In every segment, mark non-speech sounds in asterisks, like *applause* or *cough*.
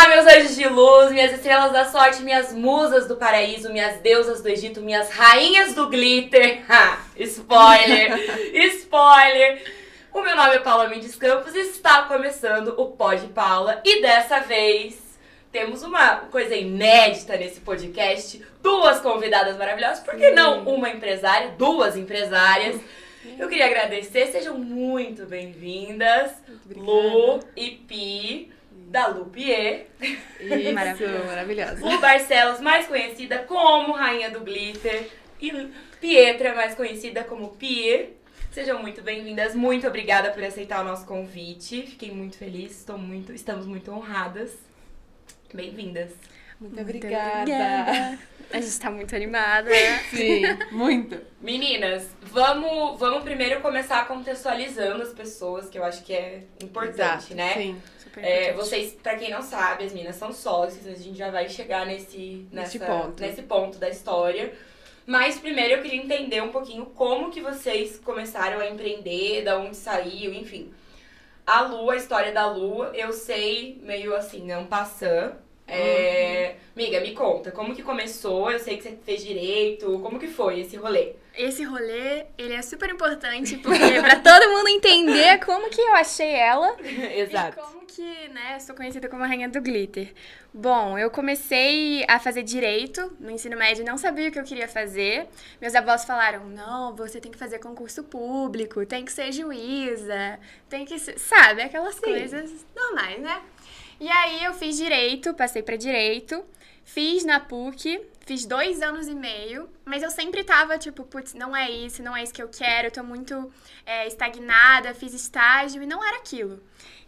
Olá, meus anjos de luz, minhas estrelas da sorte, minhas musas do paraíso, minhas deusas do Egito, minhas rainhas do glitter. *laughs* Spoiler! *laughs* spoiler! O meu nome é Paula Mendes Campos e está começando o Pod Paula. E dessa vez temos uma coisa inédita nesse podcast: duas convidadas maravilhosas, por que não uma empresária, duas empresárias? Eu queria agradecer, sejam muito bem-vindas, Lu e Pi da Lupier. Isso, maravilhosa. Lu Barcelos, mais conhecida como Rainha do Glitter. E Pietra, mais conhecida como Pie. Sejam muito bem-vindas. Muito obrigada por aceitar o nosso convite. Fiquei muito feliz. Estou muito, estamos muito honradas. Bem-vindas. Muito, muito obrigada. obrigada. A gente está muito animada. Sim, muito. Meninas, vamos, vamos primeiro começar contextualizando as pessoas, que eu acho que é importante, Exato, né? Sim. É, vocês, pra quem não sabe, as meninas são sócias, a gente já vai chegar nesse, nessa, nesse, ponto. nesse ponto da história. Mas primeiro eu queria entender um pouquinho como que vocês começaram a empreender, da onde saiu, enfim. A Lu, a história da Lu, eu sei meio assim, não passando. É... Uhum. Miga, me conta, como que começou? Eu sei que você fez direito, como que foi esse rolê? Esse rolê, ele é super importante porque *laughs* pra todo mundo entender como que eu achei ela. *laughs* Exato. E como que, né, sou conhecida como a rainha do glitter. Bom, eu comecei a fazer direito no ensino médio, não sabia o que eu queria fazer. Meus avós falaram: "Não, você tem que fazer concurso público, tem que ser juíza, tem que ser, sabe, aquelas Sim. coisas normais, né?" E aí eu fiz direito, passei para direito, fiz na PUC, fiz dois anos e meio, mas eu sempre tava tipo, putz, não é isso, não é isso que eu quero, eu tô muito é, estagnada, fiz estágio e não era aquilo.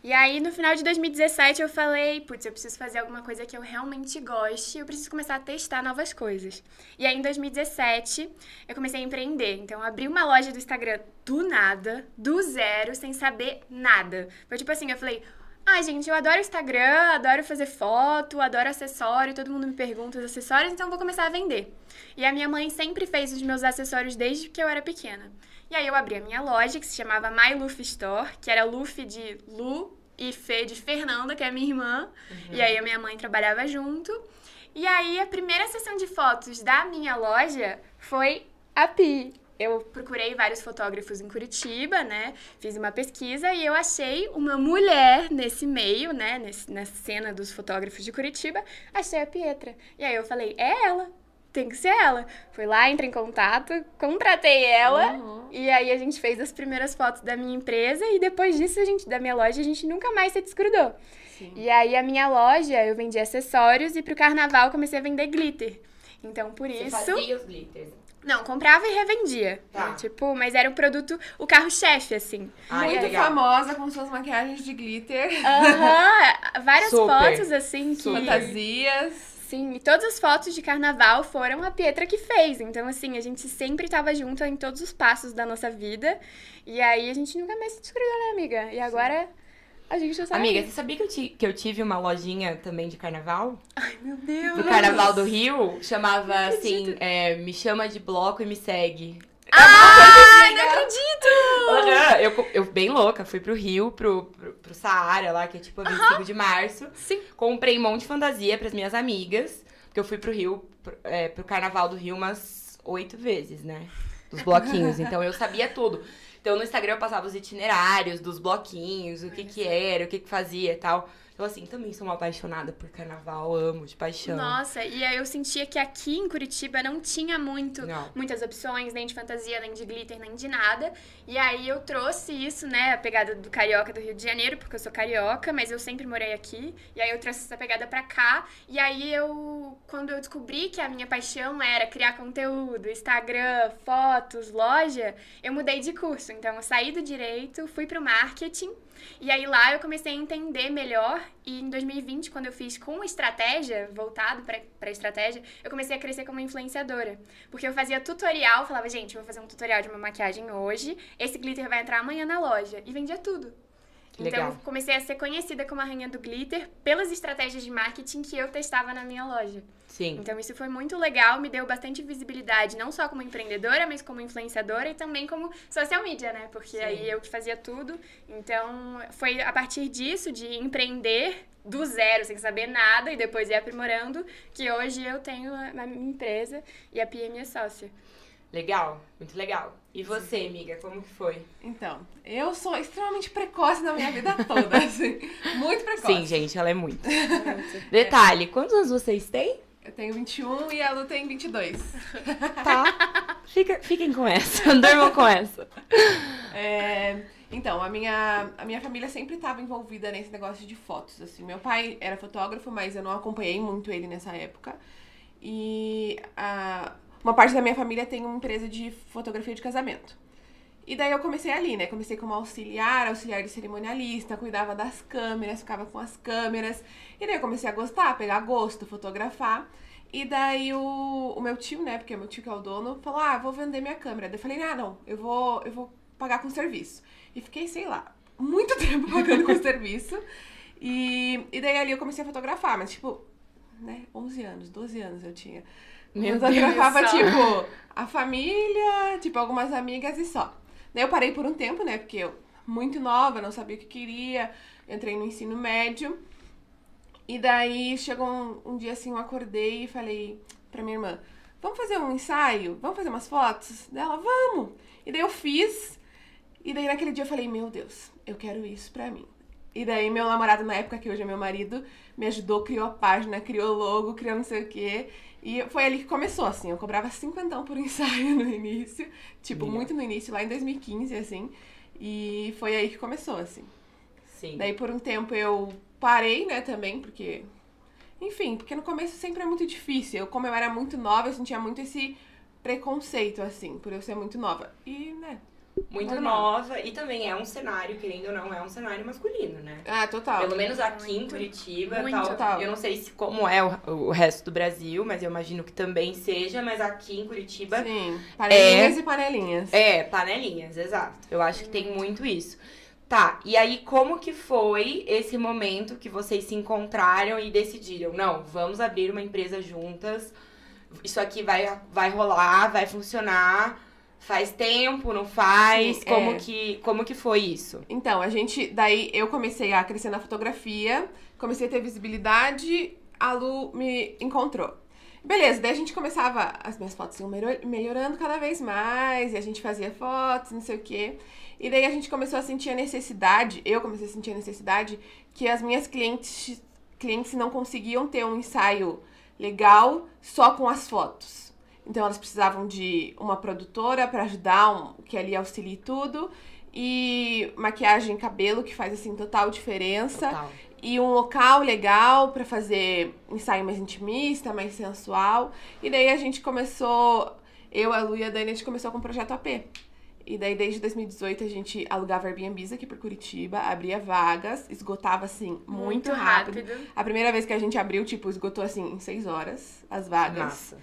E aí, no final de 2017, eu falei, putz, eu preciso fazer alguma coisa que eu realmente goste, eu preciso começar a testar novas coisas. E aí, em 2017, eu comecei a empreender. Então, abri uma loja do Instagram do nada, do zero, sem saber nada. Foi tipo assim, eu falei, ah, gente, eu adoro Instagram, adoro fazer foto, adoro acessório, todo mundo me pergunta os acessórios, então vou começar a vender. E a minha mãe sempre fez os meus acessórios desde que eu era pequena. E aí eu abri a minha loja, que se chamava My Luffy Store, que era Luffy de Lu e Fê de Fernanda, que é minha irmã. Uhum. E aí a minha mãe trabalhava junto. E aí a primeira sessão de fotos da minha loja foi a Pi eu procurei vários fotógrafos em Curitiba, né? Fiz uma pesquisa e eu achei uma mulher nesse meio, né? Nesse, nessa cena dos fotógrafos de Curitiba. Achei a Pietra. E aí eu falei, é ela. Tem que ser ela. Fui lá, entrei em contato, contratei ela. Uhum. E aí a gente fez as primeiras fotos da minha empresa. E depois disso, a gente, da minha loja, a gente nunca mais se desgrudou. Sim. E aí a minha loja, eu vendi acessórios. E pro carnaval comecei a vender glitter. Então, por Você isso. Fazia os glitters. Não, comprava e revendia. Tá. Tipo, mas era o produto, o carro-chefe, assim. Ah, Muito legal. famosa com suas maquiagens de glitter. Aham, *laughs* várias Super. fotos, assim, que... Fantasias. Sim, e todas as fotos de carnaval foram a Pietra que fez. Então, assim, a gente sempre tava junto em todos os passos da nossa vida. E aí a gente nunca mais se desgrudou, né, amiga? E agora... Sim a gente já sabe. Amiga, você sabia que eu, ti, que eu tive uma lojinha também de carnaval? Ai, meu Deus! Do carnaval do Rio. Chamava assim, é, Me Chama de Bloco e Me Segue. Ai, assim, não acredito! Eu, eu, bem louca, fui pro Rio, pro, pro, pro Saara lá, que é tipo 25 de março. Sim. Comprei um monte de fantasia pras minhas amigas. Porque eu fui pro Rio, pro, é, pro carnaval do Rio umas oito vezes, né? Dos bloquinhos. então eu sabia tudo. Então no Instagram eu passava os itinerários dos bloquinhos, o que que era, o que que fazia e tal. Então, assim, também sou uma apaixonada por carnaval, amo de paixão. Nossa, e aí eu sentia que aqui em Curitiba não tinha muito, não. muitas opções, nem de fantasia, nem de glitter, nem de nada. E aí eu trouxe isso, né, a pegada do carioca do Rio de Janeiro, porque eu sou carioca, mas eu sempre morei aqui. E aí eu trouxe essa pegada pra cá. E aí eu, quando eu descobri que a minha paixão era criar conteúdo, Instagram, fotos, loja, eu mudei de curso. Então eu saí do direito, fui pro marketing. E aí lá eu comecei a entender melhor e em 2020, quando eu fiz com estratégia, voltado para estratégia, eu comecei a crescer como influenciadora. Porque eu fazia tutorial, falava, gente, vou fazer um tutorial de uma maquiagem hoje, esse glitter vai entrar amanhã na loja. E vendia tudo. Então, Legal. comecei a ser conhecida como a rainha do glitter pelas estratégias de marketing que eu testava na minha loja. Sim. Então, isso foi muito legal, me deu bastante visibilidade, não só como empreendedora, mas como influenciadora e também como social media, né? Porque Sim. aí eu que fazia tudo. Então, foi a partir disso, de empreender do zero, sem saber nada, e depois ir aprimorando, que hoje eu tenho a a minha empresa e a Pia é minha sócia. Legal, muito legal. E você, amiga, como que foi? Então, eu sou extremamente precoce na minha vida toda, *laughs* assim. Muito precoce. Sim, gente, ela é muito. *laughs* Detalhe, quantos anos vocês têm? Eu tenho 21 e a Lu tem 22. *laughs* Tá. Fica, fiquem com essa, durmam com essa. É, então, a minha, a minha família sempre estava envolvida nesse negócio de fotos, assim. Meu pai era fotógrafo, mas eu não acompanhei muito ele nessa época. E a, uma parte da minha família tem uma empresa de fotografia de casamento. E daí eu comecei ali, né? Comecei como auxiliar, auxiliar de cerimonialista, cuidava das câmeras, ficava com as câmeras. E daí eu comecei a gostar, pegar gosto, fotografar. E daí o, o meu tio, né? Porque é meu tio que é o dono, falou: Ah, vou vender minha câmera. Daí eu falei: Ah, não, eu vou, eu vou pagar com serviço. E fiquei, sei lá, muito *laughs* tempo pagando com serviço. E, e daí ali eu comecei a fotografar, mas tipo, né, 11 anos, 12 anos eu tinha. Meu eu fotografava, Deus. tipo, a família, tipo, algumas amigas e só. Daí eu parei por um tempo, né, porque eu, muito nova, não sabia o que queria, entrei no ensino médio. E daí chegou um, um dia assim, eu acordei e falei pra minha irmã, vamos fazer um ensaio? Vamos fazer umas fotos? Dela, vamos! E daí eu fiz, e daí naquele dia eu falei, meu Deus, eu quero isso pra mim. E daí meu namorado na época, que hoje é meu marido, me ajudou, criou a página, criou o logo, criou não sei o quê. E foi ali que começou, assim, eu cobrava cinquentão por *laughs* ensaio no início, tipo, Legal. muito no início, lá em 2015, assim. E foi aí que começou, assim. Sim. Daí por um tempo eu parei, né, também, porque. Enfim, porque no começo sempre é muito difícil. Eu, como eu era muito nova, eu sentia muito esse preconceito, assim, por eu ser muito nova. E, né. Muito normal. nova e também é um cenário, querendo ou não, é um cenário masculino, né? Ah, total. Pelo menos aqui em Muito. Curitiba, Muito. tal. Total. Eu não sei se como é o, o resto do Brasil, mas eu imagino que também seja, mas aqui em Curitiba Sim. Panelinhas e panelinhas. é panelinhas, exato. Eu acho que tem muito isso. Tá, e aí como que foi esse momento que vocês se encontraram e decidiram, não, vamos abrir uma empresa juntas, isso aqui vai, vai rolar, vai funcionar, faz tempo, não faz, Sim, como, é. que, como que foi isso? Então, a gente. Daí eu comecei a crescer na fotografia, comecei a ter visibilidade, a Lu me encontrou. Beleza, daí a gente começava. As minhas fotos iam melhor- melhorando cada vez mais, e a gente fazia fotos, não sei o quê. E daí a gente começou a sentir a necessidade, eu comecei a sentir a necessidade, que as minhas clientes, clientes não conseguiam ter um ensaio legal só com as fotos. Então elas precisavam de uma produtora para ajudar, um, que ali auxilie tudo. E maquiagem cabelo, que faz assim total diferença. Total. E um local legal pra fazer ensaio mais intimista, mais sensual. E daí a gente começou, eu, a Lu e a Dani, a gente começou com o projeto AP. E daí, desde 2018, a gente alugava Airbnbs aqui por Curitiba, abria vagas, esgotava, assim, muito, rápido. A primeira vez que a gente abriu, tipo, esgotou, assim, em seis horas as vagas. Massa.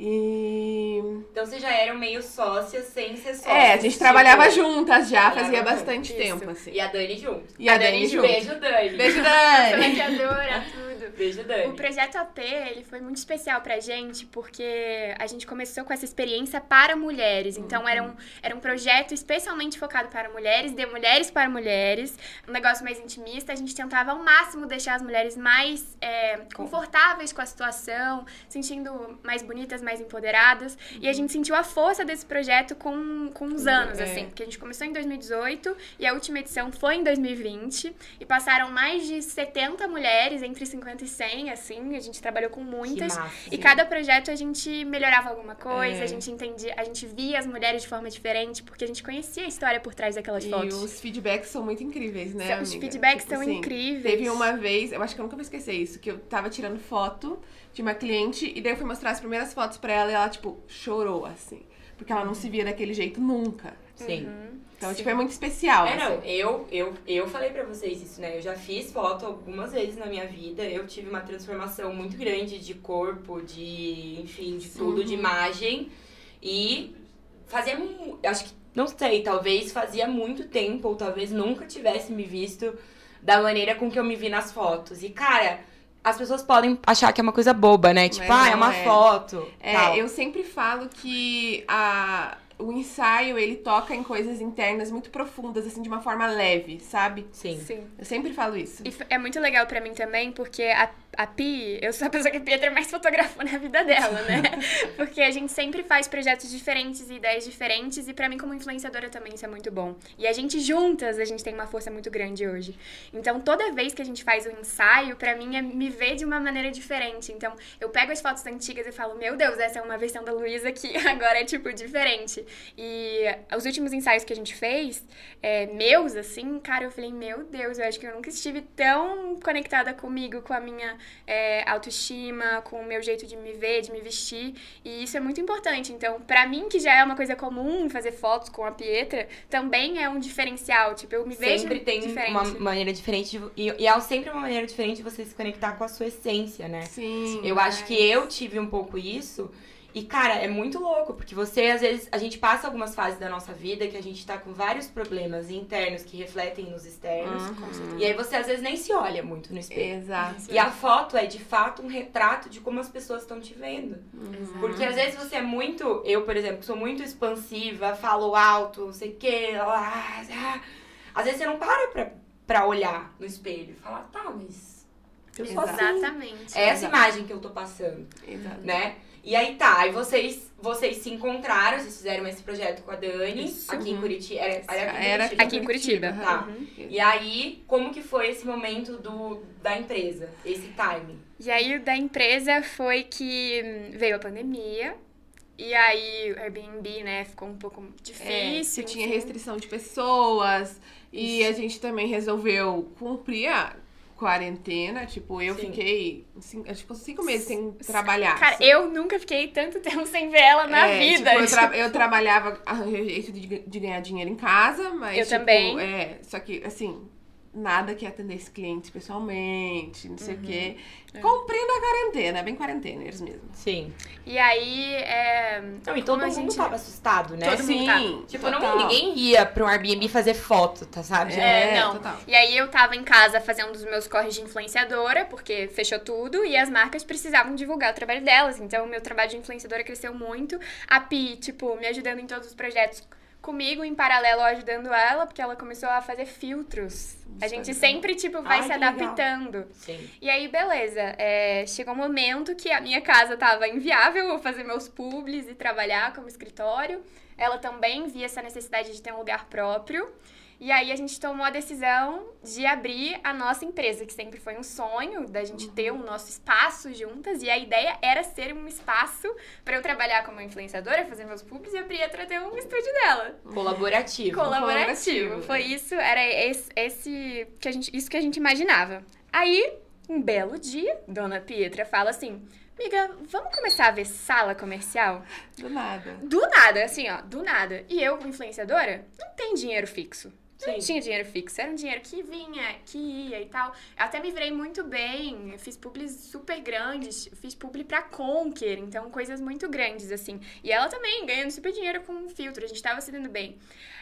E... Então vocês já eram meio sócias sem ser sócias. É, a gente tipo, trabalhava juntas já, trabalhava fazia bastante Isso. tempo, assim. E a Dani junto. E a Dani junto. Beijo, Dani. Beijo, *laughs* Dani! Maquiadora, *laughs* tudo. Beijo, Dani. O projeto AP, ele foi muito especial pra gente, porque a gente começou com essa experiência para mulheres. Então, era, um, era um projeto especialmente focado para mulheres, de mulheres para mulheres. Um negócio mais intimista. A gente tentava ao máximo deixar as mulheres mais é, confortáveis com a situação, sentindo mais bonitas, mais empoderadas. E a gente sentiu a força desse projeto com, com uns anos, É. assim. Porque a gente começou em 2018 e a última edição foi em 2020. E passaram mais de 70 mulheres, entre 50 e 100, assim. A gente trabalhou com muitas. massa. E cada projeto a gente melhorava alguma coisa, É. a gente entendia, a gente via as mulheres de forma diferente, porque a gente conhecia a história por trás daquelas E fotos. os feedbacks são muito incríveis, né, São- os feedbacks Tipo são assim, incríveis. Teve uma vez, eu acho que eu nunca vou esquecer isso, que eu tava tirando foto de uma cliente e daí eu fui mostrar as primeiras fotos pra ela e ela, tipo, chorou, assim. Porque ela não se via daquele jeito nunca. Sim. Uhum. Então, Sim. tipo, é muito especial. É, não, assim. eu, eu, eu falei pra vocês isso, né? Eu já fiz foto algumas vezes na minha vida. Eu tive uma transformação muito grande de corpo, de, enfim, de tudo, de imagem. E fazia. Acho que não sei, talvez fazia muito tempo, ou talvez nunca tivesse me visto da maneira com que eu me vi nas fotos. E, cara, as pessoas podem achar que é uma coisa boba, né? Tipo, Mas ah, é uma é. foto. É, tal. eu sempre falo que a, o ensaio, ele toca em coisas internas muito profundas, assim, de uma forma leve, sabe? Sim. Sim. Eu sempre falo isso. E é muito legal pra mim também, porque a, a Pi, eu sou a pessoa que a Pietra mais fotografou na vida dela, né? *laughs* Porque a gente sempre faz projetos diferentes e ideias diferentes, e pra mim, como influenciadora, também isso é muito bom. E a gente juntas, a gente tem uma força muito grande hoje. Então, toda vez que a gente faz um ensaio, pra mim é me ver de uma maneira diferente. Então, eu pego as fotos antigas e falo, meu Deus, essa é uma versão da Luísa que *laughs* agora é, tipo, diferente. E os últimos ensaios que a gente fez, é, meus, assim, cara, eu falei, meu Deus, eu acho que eu nunca estive tão conectada comigo, com a minha é, autoestima, com o meu jeito de me ver, de me vestir. E isso é muito importante. Então, pra mim, que já é uma coisa comum fazer fotos com a Pietra, também é um diferencial. Tipo, eu me vejo Sempre tem diferente. uma maneira diferente. de- e, e é sempre uma maneira diferente de você se conectar com a sua essência, né? Sim. Eu acho que eu tive um pouco isso. E, cara, é muito louco, porque você, às vezes, a gente passa algumas fases da nossa vida que a gente tá com vários problemas internos que refletem nos externos. Uhum. E aí você, às vezes, nem se olha muito no espelho. Exato. E a foto é, de fato, um retrato de como as pessoas estão te vendo. Uhum. Porque às vezes você é muito. Eu, por exemplo, sou muito expansiva, falo alto, não sei o quê. ah, ah. Às vezes você não para pra, pra olhar no espelho e falar, tá, mas. Eu sou assim. Exatamente. É essa imagem que eu tô passando, Exato. né? E aí tá, aí vocês, vocês se encontraram, vocês fizeram esse projeto com a Dani, Isso. aqui em Curitiba. Era, era aqui em Era Curitiba. Aqui em Curitiba. Tá. Uhum. E aí, como que foi esse momento do, da empresa, esse timing? E aí, o da empresa foi que hum, veio a pandemia. E aí, o Airbnb, né, ficou um pouco É, difícil. que tinha restrição de pessoas. E a gente também resolveu cumprir a quarentena. Tipo, eu Sim. fiquei cinco, acho que cinco meses sem trabalhar. Cara, eu nunca fiquei tanto *laughs* tempo sem ver ela na É, vida. tipo, eu, tra- eu trabalhava, arranjei jeito de, de ganhar dinheiro em casa, mas. Eu tipo, também. É, só que, assim, nada que atendesse clientes pessoalmente, não sei Uhum. o quê. É. Cumprindo a quarentena, bem quarenteners mesmo. Sim. E aí, é... Não, e todo mundo gente- tava assustado, né? Todo mundo tá. Tipo, não, ninguém ia pra um Airbnb fazer foto, tá, sabe? É, É, não. total. E aí eu tava em casa fazendo os meus corres de influenciadora, porque fechou tudo, e as marcas precisavam divulgar o trabalho delas. Então, o meu trabalho de influenciadora cresceu muito. A Pi, tipo, me ajudando em todos os projetos comigo, em paralelo ajudando ela, porque ela começou a fazer filtros. A gente Instagram. sempre, tipo, vai Ai, se adaptando. Sim. E aí, beleza. É, chegou um momento que a minha casa tava inviável eu fazer meus publis e trabalhar como escritório. Ela também via essa necessidade de ter um lugar próprio. E aí a gente tomou a decisão de abrir a nossa empresa, que sempre foi um sonho da gente ter o nosso espaço juntas. E a ideia era ser um espaço para eu trabalhar como influenciadora, fazer meus publis e a Prietra ter um estúdio dela Colaborativo. colaborativo. Foi isso, era esse, esse que a gente, isso que a gente imaginava. Aí, um belo dia, Dona Pietra fala assim: Amiga, vamos começar a ver sala comercial? Do nada. Do nada, assim, ó, do nada. E eu, como influenciadora, não tem dinheiro fixo. Eu Não Sim. tinha dinheiro fixo, era um dinheiro que vinha, que ia e tal. Eu até me virei muito bem, fiz publis super grandes, fiz publi pra Conquer, então coisas muito grandes, assim. E ela também, ganhando super dinheiro com filtro, a gente tava se dando bem.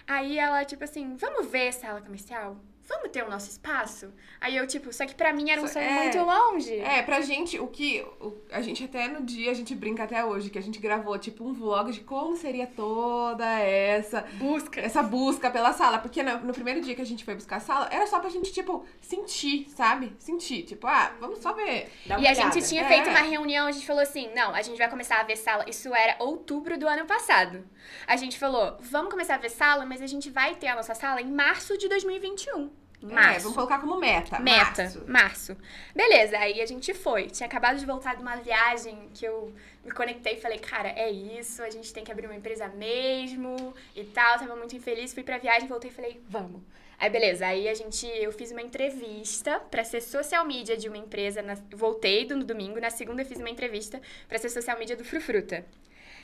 Aí ela, tipo assim, vamos ver sala comercial? Vamos ter o nosso espaço? Aí eu, tipo, só que pra mim era um sonho é. muito longe. É, pra gente, o que. o- a gente até no dia, a gente brinca até hoje, que a gente gravou, tipo, um vlog de como seria toda essa. Busca. Essa busca pela sala. Porque no, no primeiro dia que a gente foi buscar a sala, era só pra gente, tipo, sentir, sabe? Sentir. Tipo, ah, vamos só ver. Dá uma E a olhada. gente tinha É. feito uma reunião, a gente falou assim: não, a gente vai começar a ver sala. Isso era outubro do ano passado. A gente falou: vamos começar a ver sala, mas a gente vai ter a nossa sala em março de 2021. É, março. vamos colocar como meta. Meta, março. março. Beleza, aí a gente foi. Tinha acabado de voltar de uma viagem que eu me conectei e falei, cara, é isso, a gente tem que abrir uma empresa mesmo e tal. Tava muito infeliz, fui pra viagem, voltei e falei, vamos. Aí beleza, aí a gente, eu fiz uma entrevista pra ser social media de uma empresa, na- voltei do- no domingo, na segunda eu fiz uma entrevista pra ser social media do Frufruta.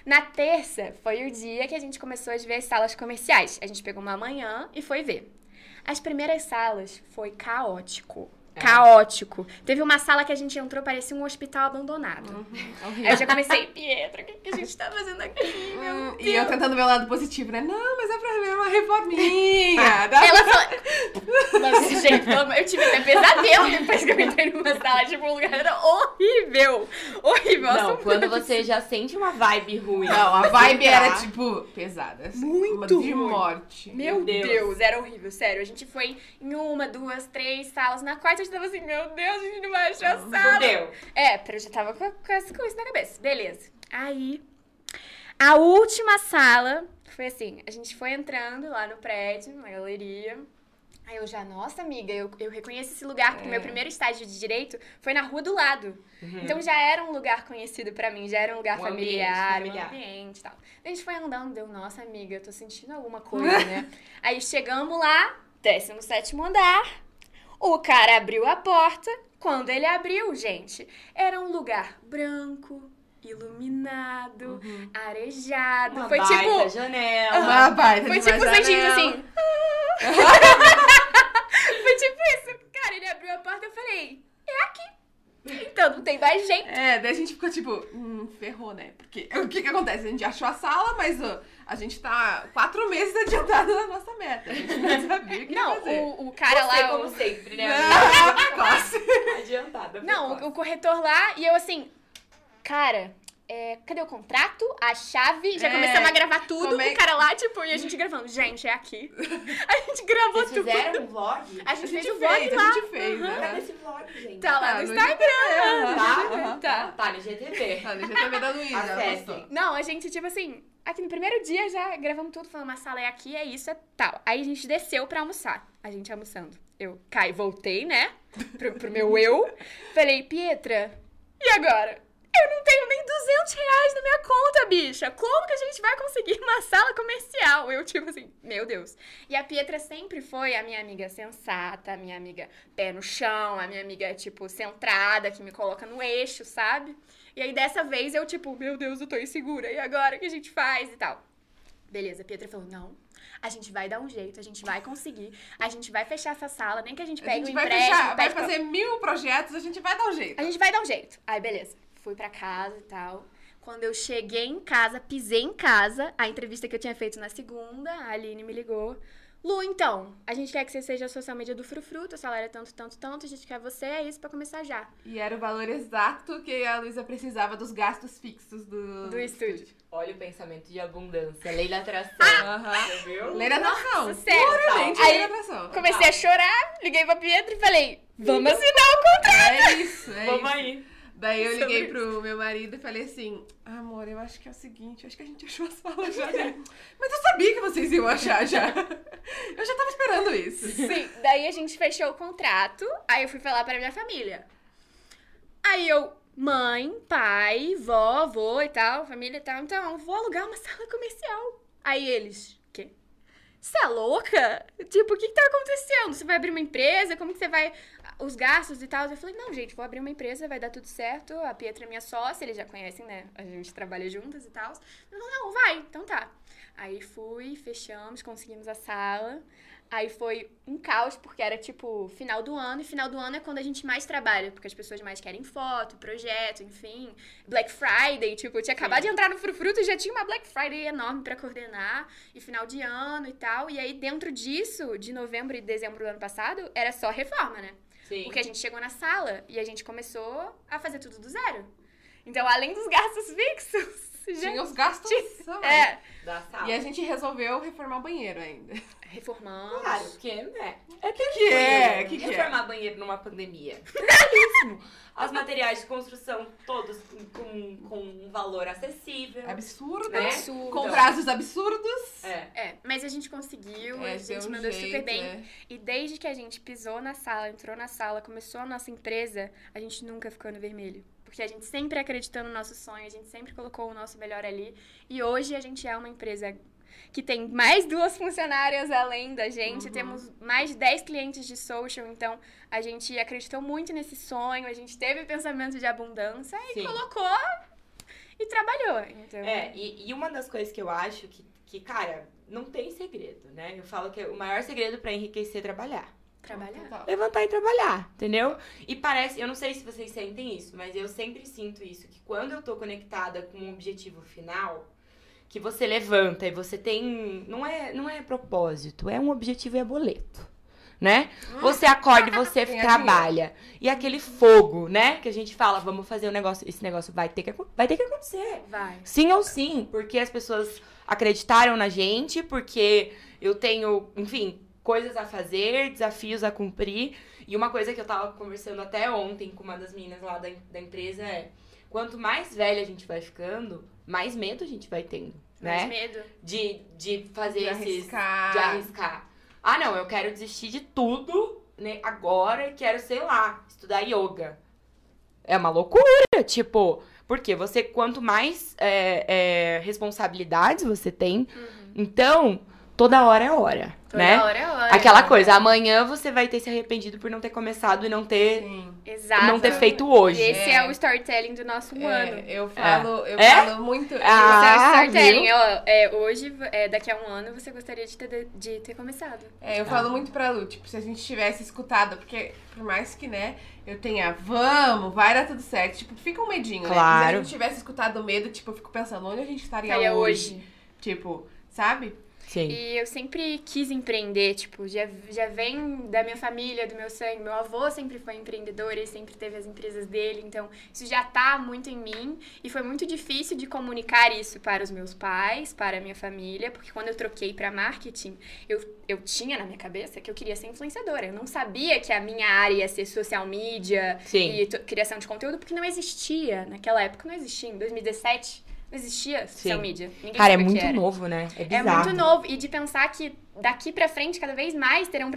Na terça foi o dia que a gente começou a ver as salas comerciais. A gente pegou uma manhã e foi ver. As primeiras salas foi caótico. É. Caótico. Teve uma sala que a gente entrou, parecia um hospital abandonado. Uhum, Aí horrível. eu já comecei, Pietra, o que, que a gente tá fazendo aqui, meu Hum, Deus? e eu tentando ver o lado positivo, né? Não, mas é pra ver reforminha. *laughs* Dá Ela falou. *laughs* Mas, gente, eu tive até pesadelo depois que eu entrei numa *laughs* sala. Tipo, o lugar era horrível. Horrível. Não, quando você já sente uma vibe ruim. Não, a vibe era, tipo, pesada. assim, Muito uma de morte. Meu Meu Deus. Deus. era horrível, sério. A gente foi em uma, duas, três salas. Na quarta a gente tava assim, meu Deus, a gente não vai achar a sala. Fudeu. É, pero eu já tava com, com, isso na cabeça. Beleza. Aí, a última sala foi assim: a gente foi entrando lá no prédio, na galeria. Aí eu já, nossa amiga, eu, eu reconheço esse lugar, porque É. meu primeiro estágio de direito foi na rua do lado. Então já era um lugar conhecido pra mim, já era um lugar Um familiar, ambiente familiar. um ambiente e tal. A gente foi andando, deu, nossa amiga, eu tô sentindo alguma coisa, né? *laughs* Aí chegamos lá, 17 andar, o cara abriu a porta. Quando ele abriu, gente, era um lugar branco, iluminado, arejado. Uma foi baita tipo. janela. Uma baita Foi tipo dentinhos janela. assim. *laughs* *laughs* foi tipo isso. Cara, ele abriu a porta e eu falei, é aqui. Então não tem mais jeito. É, daí a gente ficou tipo, hum, ferrou, né? Porque *laughs* o que que acontece? A gente achou a sala, mas ó, a gente tá quatro meses adiantado na nossa meta. A gente não *laughs* sabia o que ia Não, fazer. o, o cara Você, lá. como o- sempre, né? *laughs* Quase. Adiantada. Não, o corretor lá e eu assim, cara, é, cadê o contrato? A chave? Já É, começamos a gravar tudo. é O cara lá, tipo, e a gente gravando. Gente, é aqui. *laughs* A gente gravou Vocês tudo. fizeram um vlog? A A gente, gente fez o vlog fez, lá. a gente fez, né? Cadê esse vlog, gente? Tá lá Tá, no no Instagram. Tá? Tá. Tá no GTV. Tá, no GTV da Luísa. Não, a gente, tipo assim, aqui no primeiro dia já gravamos tudo, falando, a sala é aqui, é isso, é tal. Aí a gente desceu pra almoçar. A gente almoçando. Eu, Kai, voltei, né? Pro, pro meu eu. Falei, Pietra, e agora? Eu não tenho nem 200 reais na minha conta, bicha. Como que a gente vai conseguir uma sala comercial? Eu, tipo assim, meu Deus. E a Pietra sempre foi a minha amiga sensata, a minha amiga pé no chão, a minha amiga, tipo, centrada, que me coloca no eixo, sabe? E aí dessa vez eu, tipo, meu Deus, eu tô insegura. E agora o que a gente faz e tal? Beleza, a Pietra falou: não. A gente vai dar um jeito, a gente vai conseguir, a gente vai fechar essa sala, nem que a gente A pegue gente um vai empréstimo, fechar, vai pra- fazer mil projetos, a gente vai dar um jeito. a gente vai dar um jeito. Aí, beleza. Fui pra casa e tal. Quando eu cheguei em casa, pisei em casa, a entrevista que eu tinha feito na segunda, a Aline me ligou. Lu, então, a gente quer que você seja a social media do Frufru, teu salário é tanto, tanto, tanto, a gente quer você, é isso pra começar já. E era o valor exato que a Luísa precisava dos gastos fixos do, Do estúdio. Olha o pensamento de abundância. Lei da atração. Aham. Você viu? Lei da atração. Sério. Puramente lei da atração. Comecei a chorar, liguei pra Pietra e falei, vamos assinar o contrato. É isso, é Vamos isso. aí. Daí eu Sobre liguei pro meu marido e falei assim: Amor, eu acho que é o seguinte, eu acho que a gente achou a sala já. Dele, *laughs* Mas eu sabia que vocês iam achar já. *laughs* Eu já tava esperando isso. Sim, daí a gente fechou o contrato, aí eu fui falar pra minha família. Aí eu, mãe, pai, vó, avô e tal, família e tal, então, vou alugar uma sala comercial. Aí eles, quê? Você é louca? Tipo, o que que tá acontecendo? Você vai abrir uma empresa? Como que você vai... Os gastos e tal? Eu falei, não, gente, vou abrir uma empresa, vai dar tudo certo. A Pietra é minha sócia, eles já conhecem, né? A gente trabalha juntas e tal. Não, não, vai, então tá. Aí fui, fechamos, conseguimos a sala. Aí foi um caos, porque era tipo final do ano, e final do ano é quando a gente mais trabalha, porque as pessoas mais querem foto, projeto, enfim. Black Friday, tipo, eu tinha acabado de entrar no Frufruto e já tinha uma Black Friday enorme pra coordenar, e final de ano e tal. E aí, dentro disso, de novembro e dezembro do ano passado, era só reforma, né? Sim. Porque a gente chegou na sala e a gente começou a fazer tudo do zero. Então, além dos gastos fixos, *laughs* gente, Tinha os gastos. é. E a gente resolveu reformar o banheiro ainda. reformamos. Claro, porque, né? É que que é? Que que é? Reformar banheiro numa pandemia. *laughs* Caríssimo. Os materiais de construção todos com, com um valor acessível. Absurdo. Né? Absurdo. Com prazos absurdos. É. É, mas a gente conseguiu, É, a gente um mandou jeito, super bem. é. E desde que a gente pisou na sala, entrou na sala, começou a nossa empresa, a gente nunca ficou no vermelho. Porque a gente sempre acreditou no nosso sonho, a gente sempre colocou o nosso melhor ali. E hoje a gente é uma empresa que tem mais duas funcionárias além da gente, Uhum. temos mais de 10 clientes de social, então a gente acreditou muito nesse sonho, a gente teve pensamento de abundância e Sim. colocou e trabalhou. Então, É, e, e uma das coisas que eu acho que, que, cara, não tem segredo, né? Eu falo que o maior segredo pra enriquecer é trabalhar. Trabalhar. Total. Levantar e trabalhar, entendeu? E parece, eu não sei se vocês sentem isso, mas eu sempre sinto isso, que quando eu tô conectada com um objetivo final, que você levanta e você tem. Não é, não é propósito, é um objetivo e é boleto. Né? Você acorda e você *laughs* trabalha. E aquele fogo, né? Que a gente fala, vamos fazer um negócio. Esse negócio vai ter que, vai ter que acontecer. Vai. Sim ou sim, porque as pessoas acreditaram na gente, porque eu tenho, enfim, coisas a fazer, desafios a cumprir. E uma coisa que eu tava conversando até ontem com uma das meninas lá da, da empresa é: quanto mais velha a gente vai ficando, mais medo a gente vai tendo, Mais né? medo. De, de fazer De esses. arriscar. De arriscar. Ah, não, eu quero desistir de tudo né, agora e quero, sei lá, estudar yoga. É uma loucura, tipo, porque você, quanto mais é, é, responsabilidades você tem, então, toda hora é hora, Toda né? hora é hora. Aquela coisa, amanhã você vai ter se arrependido por não ter começado e não ter, Sim. Exato. não ter feito hoje. Esse é. É. o storytelling do nosso ano. É, eu falo, eu É? falo muito. Ah, Esse é o storytelling. Ó, é, hoje, é, daqui a um ano, você gostaria de ter, de ter começado. É, eu falo muito pra Lu, tipo, se a gente tivesse escutado, porque por mais que, né, eu tenha, vamos, vai dar tudo certo, tipo, fica um medinho, né? Mas Se Claro. a gente tivesse escutado o medo, tipo, eu fico pensando, onde a gente estaria Estaria hoje? hoje. Tipo, sabe? Sim. E eu sempre quis empreender, tipo, já, já vem da minha família, do meu sangue. Meu avô sempre foi empreendedor, ele sempre teve as empresas dele, então isso já tá muito em mim. E foi muito difícil de comunicar isso para os meus pais, para a minha família, porque quando eu troquei para marketing, eu, eu tinha na minha cabeça que eu queria ser influenciadora. Eu não sabia que a minha área ia ser social media Sim. e criação de conteúdo, porque não existia. Naquela época não existia. Em 2017 não existia social Sim. media. Ninguém Cara, é muito novo, né? É É bizarro. muito novo. E de pensar que daqui pra frente, cada vez mais terão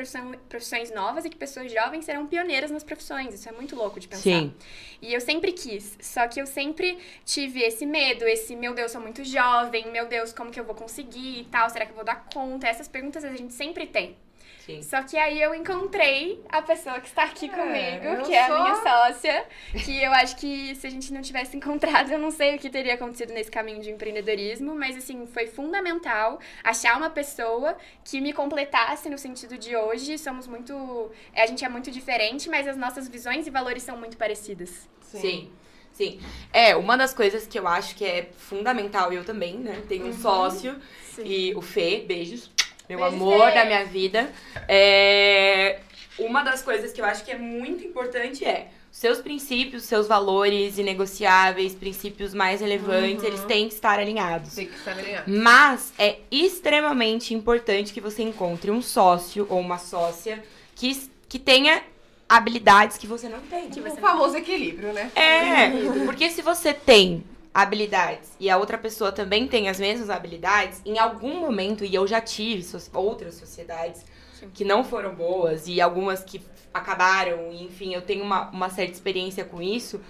profissões novas e que pessoas jovens serão pioneiras nas profissões. Isso é muito louco de pensar. Sim. E eu sempre quis. Só que eu sempre tive esse medo, esse, meu Deus, sou muito jovem, meu Deus, como que eu vou conseguir e tal? Será que eu vou dar conta? Essas perguntas a gente sempre tem. Sim. Só que aí eu encontrei a pessoa que está aqui É, comigo, que é sou- a minha sócia, que eu acho que se a gente não tivesse encontrado, eu não sei o que teria acontecido nesse caminho de empreendedorismo, mas assim, foi fundamental achar uma pessoa que me completasse no sentido de hoje somos muito, a gente é muito diferente, mas as nossas visões e valores são muito parecidas. Sim. Sim. É, uma das coisas que eu acho que é fundamental, eu também, né? Tenho um sócio e o Fê, beijos. Meu Beijo, amor da minha vida. É, uma das coisas que eu acho que é muito importante é seus princípios, seus valores inegociáveis, princípios mais relevantes, Uhum. eles têm que estar alinhados. Tem que estar alinhado. Mas é extremamente importante que você encontre um sócio ou uma sócia que, que tenha habilidades que você não tem. Que O famoso equilíbrio, né? É, porque se você tem habilidades e a outra pessoa também tem as mesmas habilidades, em algum momento, e eu já tive so- outras sociedades Sim. que não foram boas e algumas que acabaram, e, enfim, eu tenho uma, uma certa experiência com isso,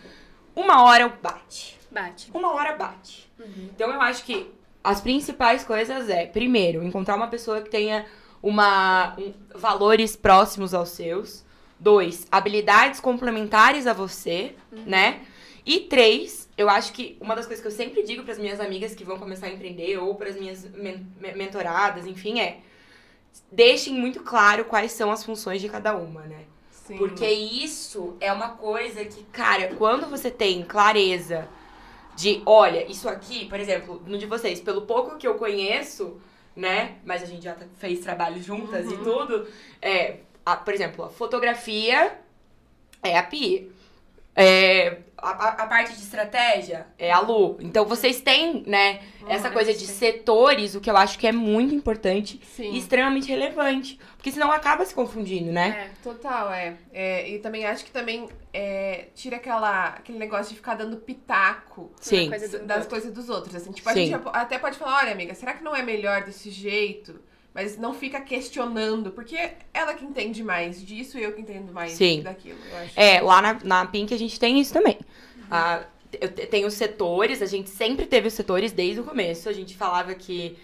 uma hora bate. Bate. Uma hora bate. Então eu acho que as principais coisas é, primeiro, encontrar uma pessoa que tenha uma, um- valores próximos aos seus. Dois, habilidades complementares a você, né? E três, eu acho que uma das coisas que eu sempre digo para as minhas amigas que vão começar a empreender ou para as minhas men- me- mentoradas, enfim, é deixem muito claro quais são as funções de cada uma, né? Sim. Porque isso é uma coisa que, cara, quando você tem clareza de, olha, isso aqui, por exemplo, no de vocês, pelo pouco que eu conheço, né? Mas a gente já tá- fez trabalho juntas e tudo. É, a- por exemplo, a fotografia é a Pi. É, a, a- a parte de estratégia é a Lu. Então vocês têm, né, essa Uhum, coisa de setores, o que eu acho que é muito importante Sim. e extremamente relevante. Porque senão acaba se confundindo, né? É. Total, é. É, E também acho que também é, tira aquela, aquele negócio de ficar dando pitaco Sim. das coisas dos outros. Assim, tipo, a Sim. gente até pode falar, olha, amiga, será que não é melhor desse jeito? Mas não fica questionando, porque ela que entende mais disso e eu que entendo mais Sim. daquilo. Eu acho. É, lá na, na Pink a gente tem isso também. Ah, eu te- tenho os setores, a gente sempre teve os setores desde o começo. A gente falava que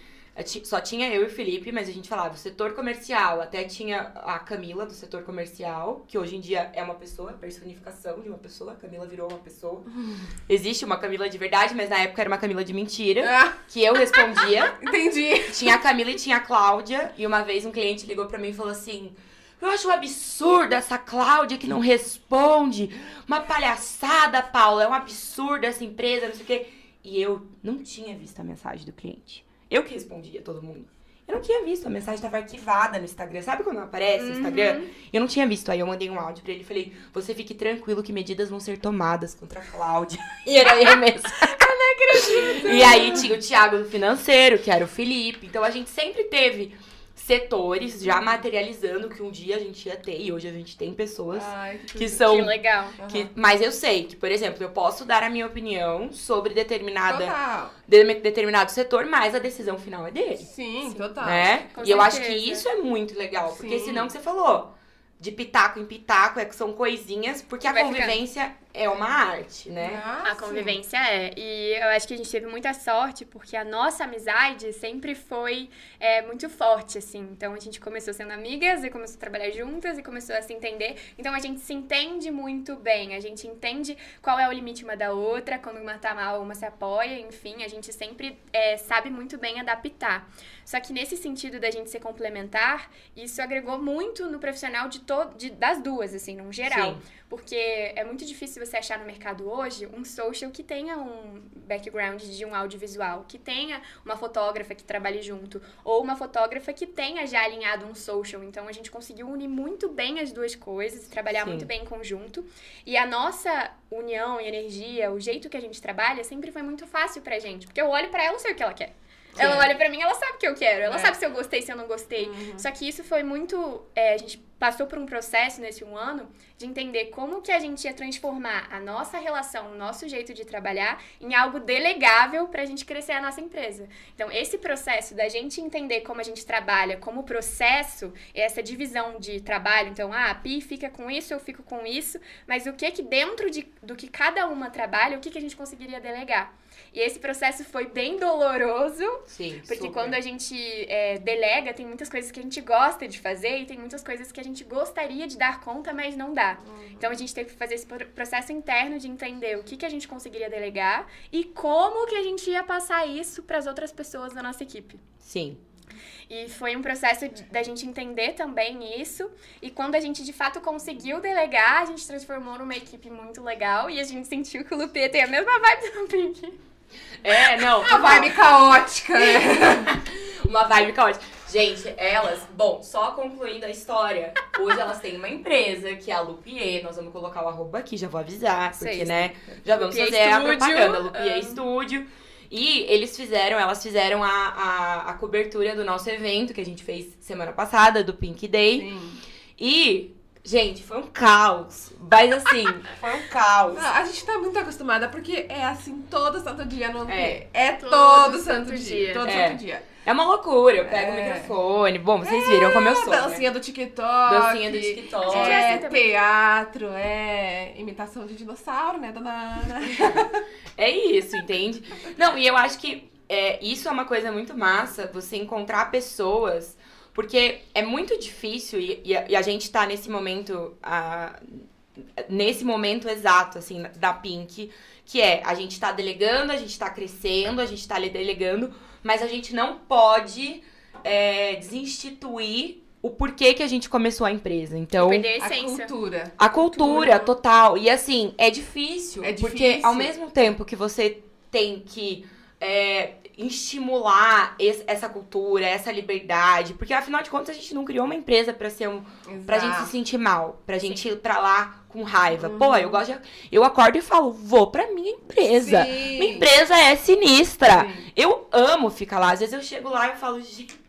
só tinha eu e o Felipe, mas a gente falava o setor comercial. Até tinha a Camila do setor comercial, que hoje em dia é uma pessoa, personificação de uma pessoa. A Camila virou uma pessoa. *laughs* Existe uma Camila de verdade, mas na época era uma Camila de mentira, Ah, que eu respondia. *laughs* entendi. Tinha a Camila e tinha a Cláudia. E uma vez um cliente ligou pra mim e falou assim: Eu acho um absurdo essa Cláudia que não responde. Uma palhaçada, Paula. É um absurdo essa empresa, não sei o quê. E eu não tinha visto a mensagem do cliente. Eu que respondia todo mundo. Eu não tinha visto, a mensagem estava arquivada no Instagram. Sabe quando aparece no Instagram? Eu não tinha visto. Aí eu mandei um áudio pra ele e falei: Você fique tranquilo que medidas vão ser tomadas contra a Cláudia. *laughs* E era eu mesmo. *laughs* eu não acredito. E aí tinha o Thiago do financeiro, que era o Felipe. Então a gente sempre teve setores já materializando que um dia a gente ia ter. E hoje a gente tem pessoas Ai, que, que são. Que legal. que- mas eu sei que, por exemplo, eu posso dar a minha opinião sobre determinada, de- determinado setor, mas a decisão final é dele. Sim, total. Né? Com e eu acho que certeza. isso é muito legal. Porque Sim. senão que você falou, de pitaco em pitaco, é que são coisinhas, porque a Vai convivência é uma arte, né? Ah, A sim. convivência é. E eu acho que a gente teve muita sorte, porque a nossa amizade sempre foi é, muito forte, assim. Então a gente começou sendo amigas e começou a trabalhar juntas e começou a se entender. Então a gente se entende muito bem. A gente entende qual é o limite uma da outra, quando uma tá mal, uma se apoia, enfim, a gente sempre é, sabe muito bem adaptar. Só que nesse sentido da gente ser complementar, isso agregou muito no profissional de de, das duas, assim, num geral. Sim. Porque é muito difícil você achar no mercado hoje um social que tenha um background de um audiovisual, que tenha uma fotógrafa que trabalhe junto, ou uma fotógrafa que tenha já alinhado um social. Então a gente conseguiu unir muito bem as duas coisas, trabalhar Sim. muito bem em conjunto. E a nossa união e energia, o jeito que a gente trabalha, sempre foi muito fácil pra gente. Porque eu olho pra ela e sei o que ela quer. Ela Sim. olha pra mim, ela sabe o que eu quero. Ela É. sabe se eu gostei, se eu não gostei. Só que isso foi muito. é, a gente passou por um processo nesse um ano de entender como que a gente ia transformar a nossa relação, o nosso jeito de trabalhar em algo delegável pra gente crescer a nossa empresa. Então, esse processo da gente entender como a gente trabalha como processo, essa divisão de trabalho, então, ah, a Pi fica com isso, eu fico com isso, mas o que que dentro de, do que cada uma trabalha, o que que a gente conseguiria delegar? E esse processo foi bem doloroso, Sim. porque super. quando a gente é, delega, tem muitas coisas que a gente gosta de fazer e tem muitas coisas que a gente gostaria de dar conta, mas não dá. Então a gente teve que fazer esse pro- processo interno de entender o que, que a gente conseguiria delegar e como que a gente ia passar isso para as outras pessoas da nossa equipe. Sim. E foi um processo de- da gente entender também isso. E quando a gente de fato conseguiu delegar, a gente transformou numa equipe muito legal e a gente sentiu que o Lupe tem a mesma vibe do Pink. É, não. *laughs* A vibe caótica, né? *laughs* Uma vibe caótica. Gente, elas, bom, só concluindo a história. Hoje elas têm uma empresa que é a Lupier. Nós vamos colocar o arroba aqui, já vou avisar, porque, Sei. né? Já vamos Lupier fazer a Studio, propaganda. Lupier amo. Studio. E eles fizeram, elas fizeram a, a, a cobertura do nosso evento que a gente fez semana passada, do Pink Day. Sim. E, gente, foi um caos. Mas assim, *laughs* foi um caos. Não, a gente tá muito acostumada porque é assim todo santo dia no É. é. É todo, Todo santo santo dia. dia. Todo É. santo dia. É uma loucura. Eu pego o É. microfone. Bom, vocês viram como eu sou. né? Dancinha do TikTok. Dancinha do TikTok. É É assim teatro, é imitação de dinossauro, né, dona Ana? É isso, entende? Não, e eu acho que é, isso é uma coisa muito massa, você encontrar pessoas, porque é muito difícil e, e a, e a gente tá nesse momento, ah, nesse momento exato, assim, da Pink, que é a gente tá delegando, a gente tá crescendo, a gente tá delegando, mas a gente não pode é, desinstituir o porquê que a gente começou a empresa. Então, a A cultura. a cultura total. E assim, é difícil. É Porque difícil. ao mesmo tempo que você tem que é, estimular es- essa cultura, essa liberdade. Porque afinal de contas a gente não criou uma empresa pra ser um. Pra gente se Exato. sentir mal. Pra gente ir pra lá com raiva. Pô, eu gosto de, Eu acordo e falo, vou pra minha empresa. Sim. Minha empresa é sinistra. Sim. Eu amo ficar lá. Às vezes eu chego lá e falo, gente.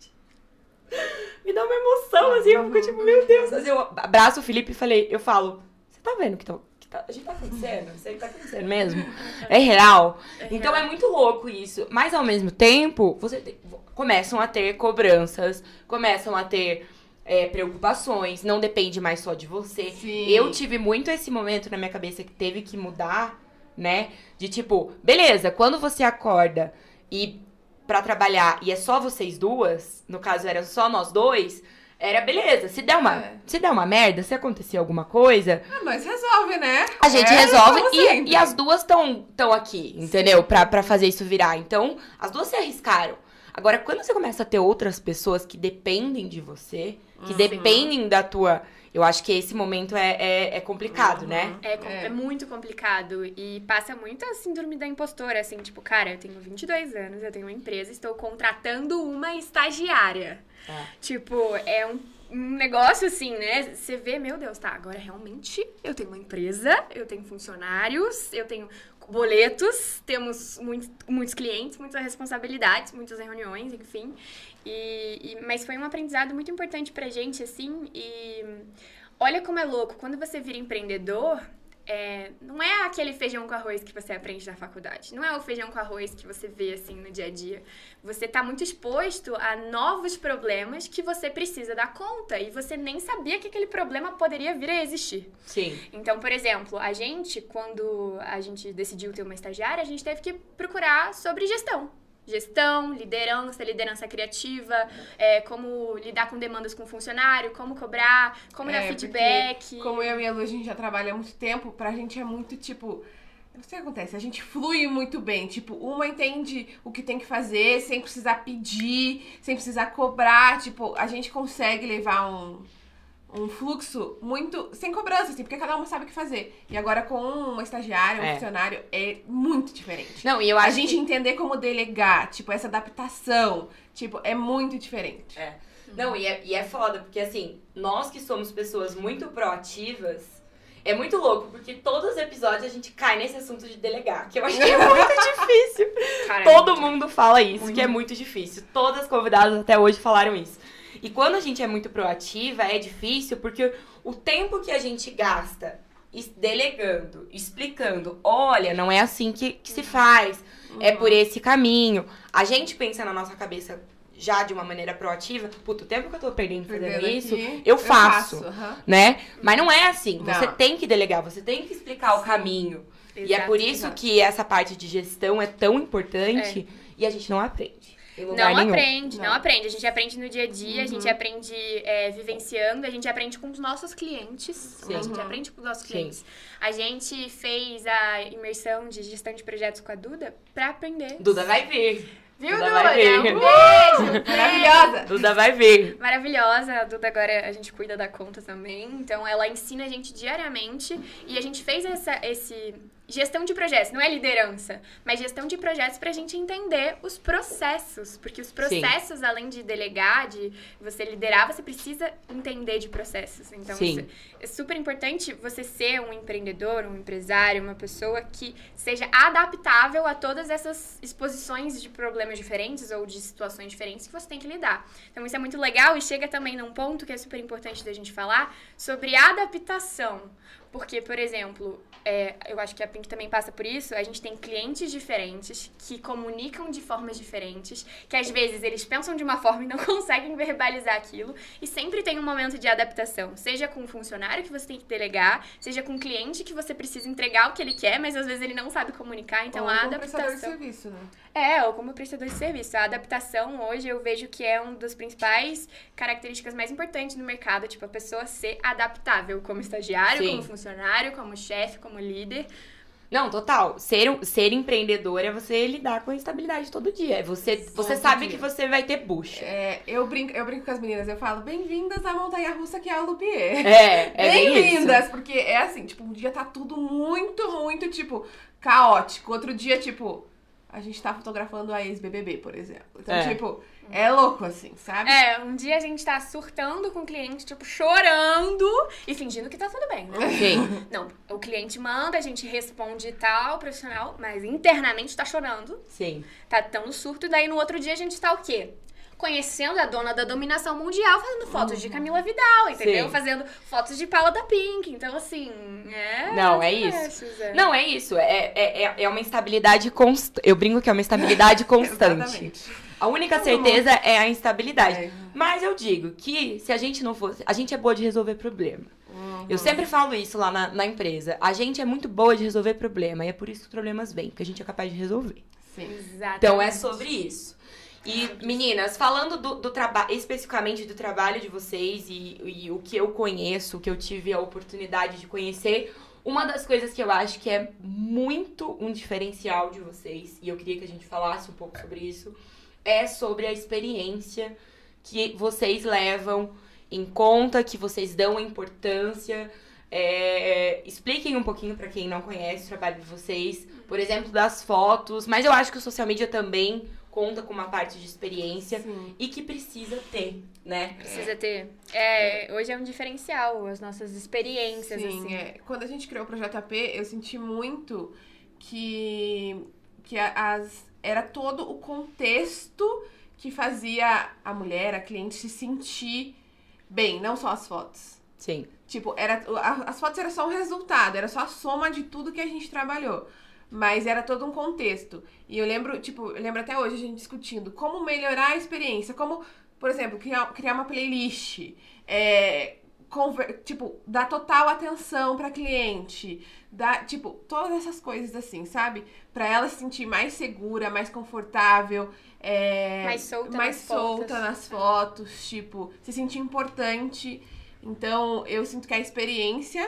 Me dá uma emoção, assim, eu fico tipo, meu Deus. Às vezes eu abraço o Felipe e falei, eu falo, você tá vendo que que tá, a gente tá acontecendo? Isso aí tá acontecendo mesmo? *laughs* É real? então é muito louco isso. Mas ao mesmo tempo, você tem- começam a ter cobranças, começam a ter é, preocupações, não depende mais só de você. Sim. Eu tive muito esse momento na minha cabeça que teve que mudar, né? De tipo, beleza, quando você acorda e pra trabalhar e é só vocês duas, no caso era só nós dois, era beleza. Se der uma, É. se der uma merda, se acontecer alguma coisa, Ah, nós resolve, né? a gente É, resolve e, e as duas estão tão aqui, entendeu? Pra, pra fazer isso virar. Então, as duas se arriscaram. Agora, quando você começa a ter outras pessoas que dependem de você, que Uhum. dependem da tua. Eu acho que esse momento é, é, é complicado, né? É, com- É. é muito complicado e passa muito a síndrome da impostora, assim, tipo, cara, eu tenho 22 anos, eu tenho uma empresa, estou contratando uma estagiária. É. Tipo, é um, um negócio assim, né? Você vê, meu Deus, tá, agora realmente eu tenho uma empresa, eu tenho funcionários, eu tenho boletos, temos muitos, muitos clientes, muitas responsabilidades, muitas reuniões, enfim. E, e- mas foi um aprendizado muito importante pra gente, assim, e olha como é louco, quando você vira empreendedor, é, não é aquele feijão com arroz que você aprende na faculdade. Não é o feijão com arroz que você vê assim no dia a dia. Você tá muito exposto a novos problemas que você precisa dar conta e você nem sabia que aquele problema poderia vir a existir. Sim. Então, por exemplo, a gente, quando a gente decidiu ter uma estagiária, a gente teve que procurar sobre gestão. Gestão, liderança, liderança criativa, é, como lidar com demandas com funcionário, como cobrar, como dar É, feedback. Como eu e a Lu, a gente já trabalha há muito tempo, pra gente é muito tipo. Não sei o que acontece, a gente flui muito bem. Tipo, uma entende o que tem que fazer sem precisar pedir, sem precisar cobrar. Tipo, a gente consegue levar um, um fluxo muito. sem cobrança, assim, porque cada uma sabe o que fazer. E agora com uma estagiária, um É. funcionário, é muito diferente. Não, e eu A acho gente entender como delegar, tipo, essa adaptação, tipo, é muito diferente. É. Não, e é, e é foda, porque assim, nós que somos pessoas muito proativas, é muito louco, porque todos os episódios a gente cai nesse assunto de delegar, que eu acho que é muito *laughs* difícil. Cara, Todo mundo fala isso, Muito. que é muito difícil. Todas as convidadas até hoje falaram isso. E quando a gente é muito proativa, é difícil porque o tempo que a gente gasta delegando, explicando, olha, não é assim que, que se faz, é por esse caminho. A gente pensa na nossa cabeça já de uma maneira proativa, puto, o tempo que eu tô perdendo fazendo Perdendo isso, aqui, eu faço. aham. né? Mas não é assim. Você Não. tem que delegar, você tem que explicar o caminho. E é por Exato, isso exato. que essa parte de gestão é tão importante e a gente não aprende. Não nenhum. aprende, não. Não. aprende. A gente aprende no dia a dia, a gente Uhum. aprende é, vivenciando, a gente aprende com os nossos clientes. Sim. A gente Uhum. aprende com os nossos Sim. clientes. A gente fez a imersão de gestão de projetos com a Duda pra aprender. Duda vai vir. Viu, Duda Duda? vai ver. Um beijo! Maravilhosa! Duda vai vir. Maravilhosa, a Duda agora a gente cuida da conta também, então ela ensina a gente diariamente e a gente fez essa esse gestão de projetos, não é liderança, mas gestão de projetos pra gente entender os processos, porque os processos além de delegar, de você liderar, você precisa entender de processos. Então Sim. é super importante você ser um empreendedor, um empresário, uma pessoa que seja adaptável a todas essas exposições de problemas diferentes ou de situações diferentes que você tem que lidar. Então isso é muito legal e chega também num ponto que é super importante da gente falar sobre adaptação. Porque, por exemplo, é, eu acho que a Pink também passa por isso, a gente tem clientes diferentes que comunicam de formas diferentes, que às vezes eles pensam de uma forma e não *laughs* conseguem verbalizar aquilo, e sempre tem um momento de adaptação, seja com um funcionário que você tem que delegar, seja com um cliente que você precisa entregar o que ele quer, mas às vezes ele não sabe comunicar, então Ou a como prestador de adaptação. serviço, né? É, ou como prestador de serviço. A adaptação hoje eu vejo que é uma das principais características mais importantes no mercado, tipo, a pessoa ser adaptável como estagiário, Sim. como funcionário, como chefe, como líder. Não, total. Ser, um- ser empreendedor é você lidar com a instabilidade todo dia. É Você, você sabe dia. que você vai ter bucha. É, eu, brinco, eu brinco com as meninas, eu falo, bem-vindas à montanha russa que é a Lupier. É, é. Bem-vindas! Porque é assim, tipo, um dia tá tudo muito, muito, tipo, caótico. Outro dia, tipo, a gente tá fotografando a ex-BBB, por exemplo. Então, É. tipo, é louco, assim, sabe? É, um dia a gente tá surtando com o cliente, tipo, chorando e fingindo que tá tudo bem, né? Sim, *laughs* Não, o cliente manda, a gente responde tal, profissional, mas internamente tá chorando, sim. tá tão surto, e daí no outro dia a gente tá o quê? Conhecendo a dona da dominação mundial, fazendo fotos de Camila Vidal, entendeu? Sim. Fazendo fotos de Paula da Pink. Então, assim, é. Não, é isso. Não, é isso. É, é, é- é uma instabilidade constante. Eu brinco que é uma instabilidade *laughs* constante. Exatamente. A única Tá certeza é a instabilidade. É. Mas eu digo que se a gente não fosse. A gente é boa de resolver problema. Uhum. Eu sempre falo isso lá na, na empresa. A gente é muito boa de resolver problema. E é por isso que os problemas vêm, porque a gente é capaz de resolver. Sim. Exatamente. Então é sobre isso. E, meninas, falando do, do trabalho, especificamente do trabalho de vocês e, e o que eu conheço, o que eu tive a oportunidade de conhecer, uma das coisas que eu acho que é muito um diferencial de vocês, e eu queria que a gente falasse um pouco sobre isso, é sobre a experiência que vocês levam em conta, que vocês dão importância. É, expliquem um pouquinho para quem não conhece o trabalho de vocês, por exemplo, das fotos, mas eu acho que o social media também conta com uma parte de experiência Sim. e que precisa ter, né? Precisa ter. É, hoje é um diferencial, as nossas experiências, Sim, assim. é. Quando a gente criou o Projeto AP, eu senti muito que, que as, era todo o contexto que fazia a mulher, a cliente, se sentir bem, não só as fotos. Sim. Tipo, era, a- as fotos era só um resultado, era só a soma de tudo que a gente trabalhou. Mas era todo um contexto. E eu lembro, tipo, eu lembro até hoje a gente discutindo como melhorar a experiência, como, por exemplo, criar, criar uma playlist, é, tipo, dar total atenção pra cliente, dar, tipo, todas essas coisas assim, sabe? Pra ela se sentir mais segura, mais confortável, é, Mais solta mais nas solta fotos. nas fotos, tipo, se sentir importante. Então, eu sinto que a experiência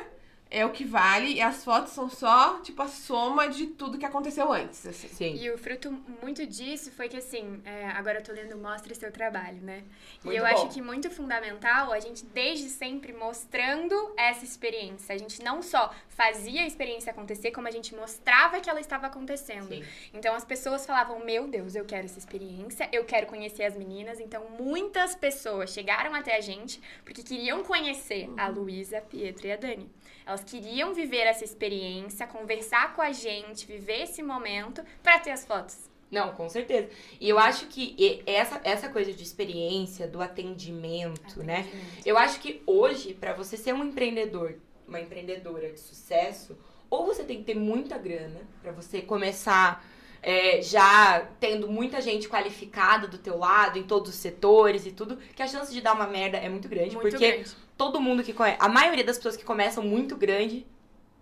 é o que vale e as fotos são só, tipo, a soma de tudo que aconteceu antes, assim. Sim. E o fruto muito disso foi que, assim, é, agora eu tô lendo Mostre Seu Trabalho, né? Muito e eu bom. acho que muito fundamental a gente, desde sempre, mostrando essa experiência. A gente não só fazia a experiência acontecer, como a gente mostrava que ela estava acontecendo. Sim. Então as pessoas falavam: Meu Deus, eu quero essa experiência, eu quero conhecer as meninas. Então muitas pessoas chegaram até a gente porque queriam conhecer a Luísa, a Pietro e a Dani. Elas queriam viver essa experiência, conversar com a gente, viver esse momento pra ter as fotos. Não, com certeza. E eu acho que essa, essa coisa de experiência, do atendimento, né? Eu acho que hoje, pra você ser um empreendedor, uma empreendedora de sucesso, ou você tem que ter muita grana pra você começar é, já tendo muita gente qualificada do teu lado, em todos os setores e tudo, que a chance de dar uma merda é muito grande, Muito porque grande. todo mundo que conhece, a maioria das pessoas que começam muito grande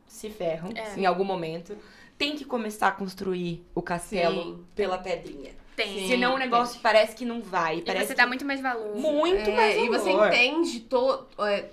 se ferram É. em algum momento. Tem que começar a construir o castelo Sim. pela pedrinha. Tem. Sim. Senão o negócio parece que não vai. E parece você dá que- muito mais valor. muito É, mais e você valor. entende to, é,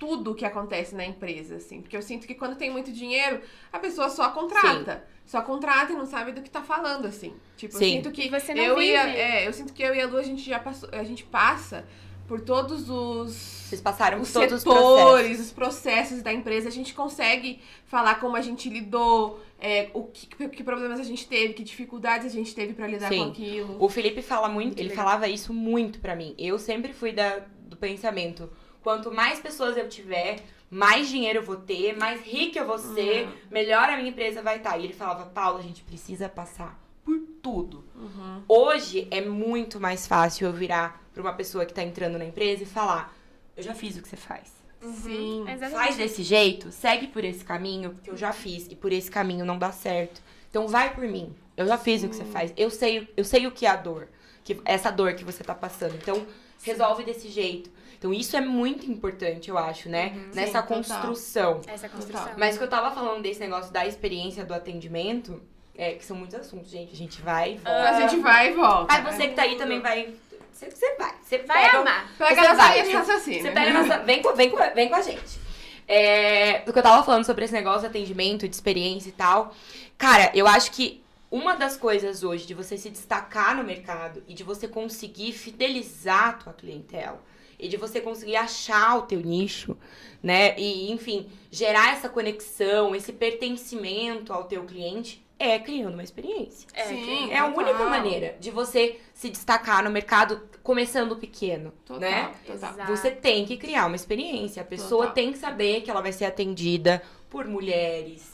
tudo o que acontece na empresa, assim. Porque eu sinto que quando tem muito dinheiro, a pessoa só contrata. Só contrata e não sabe do que tá falando, assim. Tipo, Sim. eu sinto que E você não eu vive. ia. É, eu sinto que eu e a Lu, a gente já passou. A gente passa por todos os Vocês passaram por os todos os setores, processos. os processos da empresa, a gente consegue falar como a gente lidou, é, o que, que problemas a gente teve, que dificuldades a gente teve pra lidar Sim. com aquilo. O Felipe fala muito, ele falava isso muito pra mim. Eu sempre fui da, do pensamento, quanto mais pessoas eu tiver, mais dinheiro eu vou ter, mais rica eu vou ser, Uhum. melhor a minha empresa vai estar. E ele falava, Paula, a gente precisa passar por tudo. Uhum. Hoje é muito mais fácil eu virar pra uma pessoa que tá entrando na empresa e falar, eu já fiz o que você faz. Sim. Exatamente. Faz desse jeito, segue por esse caminho, porque eu já fiz e por esse caminho não dá certo. Então vai por mim. Eu já fiz o que você faz. Eu sei, eu sei o que é a dor, que essa dor que você tá passando. Então resolve desse jeito. Então isso é muito importante, eu acho, né? Nessa Sim, total. construção. Essa construção. Mas o que eu tava falando desse negócio da experiência do atendimento, é que são muitos assuntos, gente. A gente vai e volta. A gente vai e volta. Aí você que tá aí também vai. Você, você vai. Você Vai pega, amar. Pega você a nossa vai. de raciocínio. Você pega nossa. Vem com, vem com, vem com a gente. É, do que eu tava falando sobre esse negócio de atendimento, de experiência e tal. Cara, eu acho que uma das coisas hoje de você se destacar no mercado e de você conseguir fidelizar a tua clientela e de você conseguir achar o teu nicho, né? E, enfim, gerar essa conexão, esse pertencimento ao teu cliente é criando uma experiência. É, Sim. É a Total. única maneira de você se destacar no mercado começando pequeno, Total, né? total. Exato. Você tem que criar uma experiência. A pessoa Total. tem que saber que ela vai ser atendida por mulheres,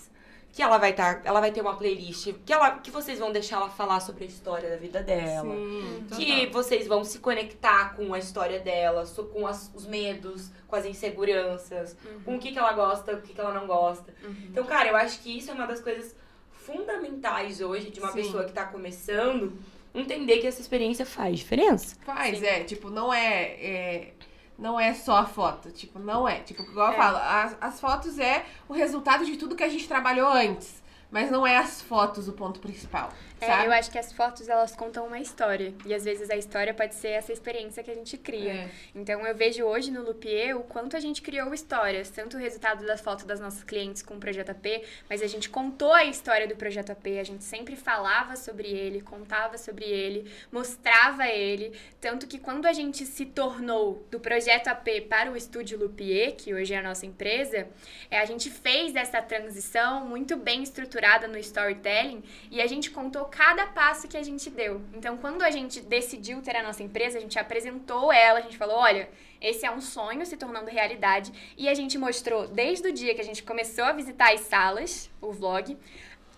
que ela vai estar, ela vai ter uma playlist, que ela, que vocês vão deixar ela falar sobre a história da vida dela. Sim, Que total. vocês vão se conectar com a história dela, com as- os medos, com as inseguranças, com o que, que ela gosta, o que, que ela não gosta. Então, cara, eu acho que isso é uma das coisas fundamentais hoje de uma Sim. pessoa que tá começando entender que essa experiência faz diferença. Faz, Sim. é, tipo, não é, é- Não é só a foto, tipo, não é. Tipo, igual eu É. falo, as, as fotos é o resultado de tudo que a gente trabalhou antes. Mas não é as fotos o ponto principal. É, sabe? eu acho que as fotos elas contam uma história. E às vezes a história pode ser essa experiência que a gente cria. É. Então eu vejo hoje no Lupier o quanto a gente criou histórias, tanto o resultado das fotos das nossas clientes com o Projeto AP, mas a gente contou a história do Projeto AP, a gente sempre falava sobre ele, contava sobre ele, mostrava ele, tanto que quando a gente se tornou do Projeto AP para o Estúdio Lupier, que hoje é a nossa empresa, é, a gente fez essa transição muito bem estruturada no storytelling e a gente contou cada passo que a gente deu. Então, quando a gente decidiu ter a nossa empresa, a gente apresentou ela, a gente falou: olha, esse é um sonho se tornando realidade. E a gente mostrou desde o dia que a gente começou a visitar as salas, o vlog,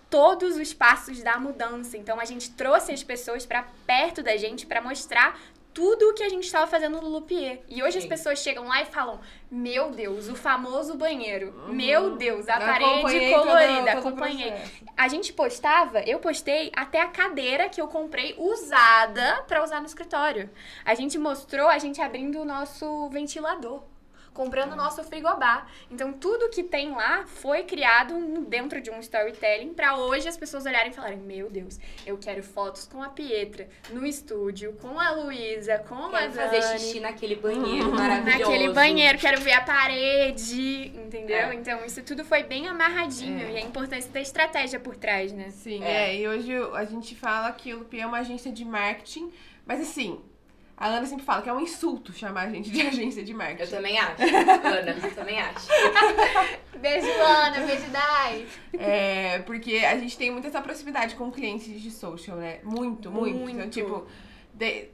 todos os passos da mudança. Então a gente trouxe as pessoas para perto da gente para mostrar tudo o que a gente estava fazendo no Lupier. E hoje as Sim. pessoas chegam lá e falam: Meu Deus, o famoso banheiro. Meu Deus, a Eu parede todo- colorida. todo o acompanhei. processo. A gente postava, eu postei até a cadeira que eu comprei usada pra usar no escritório. A gente mostrou a gente abrindo o nosso ventilador, comprando o nosso frigobar. Então tudo que tem lá foi criado dentro de um storytelling pra hoje as pessoas olharem e falarem: "Meu Deus, eu quero fotos com a Pietra no estúdio, com a Luísa, com a Quero fazer Dani." xixi naquele banheiro maravilhoso. Naquele banheiro, quero ver a parede, entendeu? É. Então, isso tudo foi bem amarradinho É. e a importância da estratégia por trás, né? Sim, É. é. E hoje a gente fala que o Lupi é uma agência de marketing, mas assim, a Ana sempre fala que é um insulto chamar a gente de *laughs* agência de Eu marketing. também acho. Ana, eu também acho. *laughs* Beijo, Ana, beijo, Dai. É, porque a gente tem muita essa proximidade com clientes de social, né? Muito, muito. Então, Muito. tipo, de-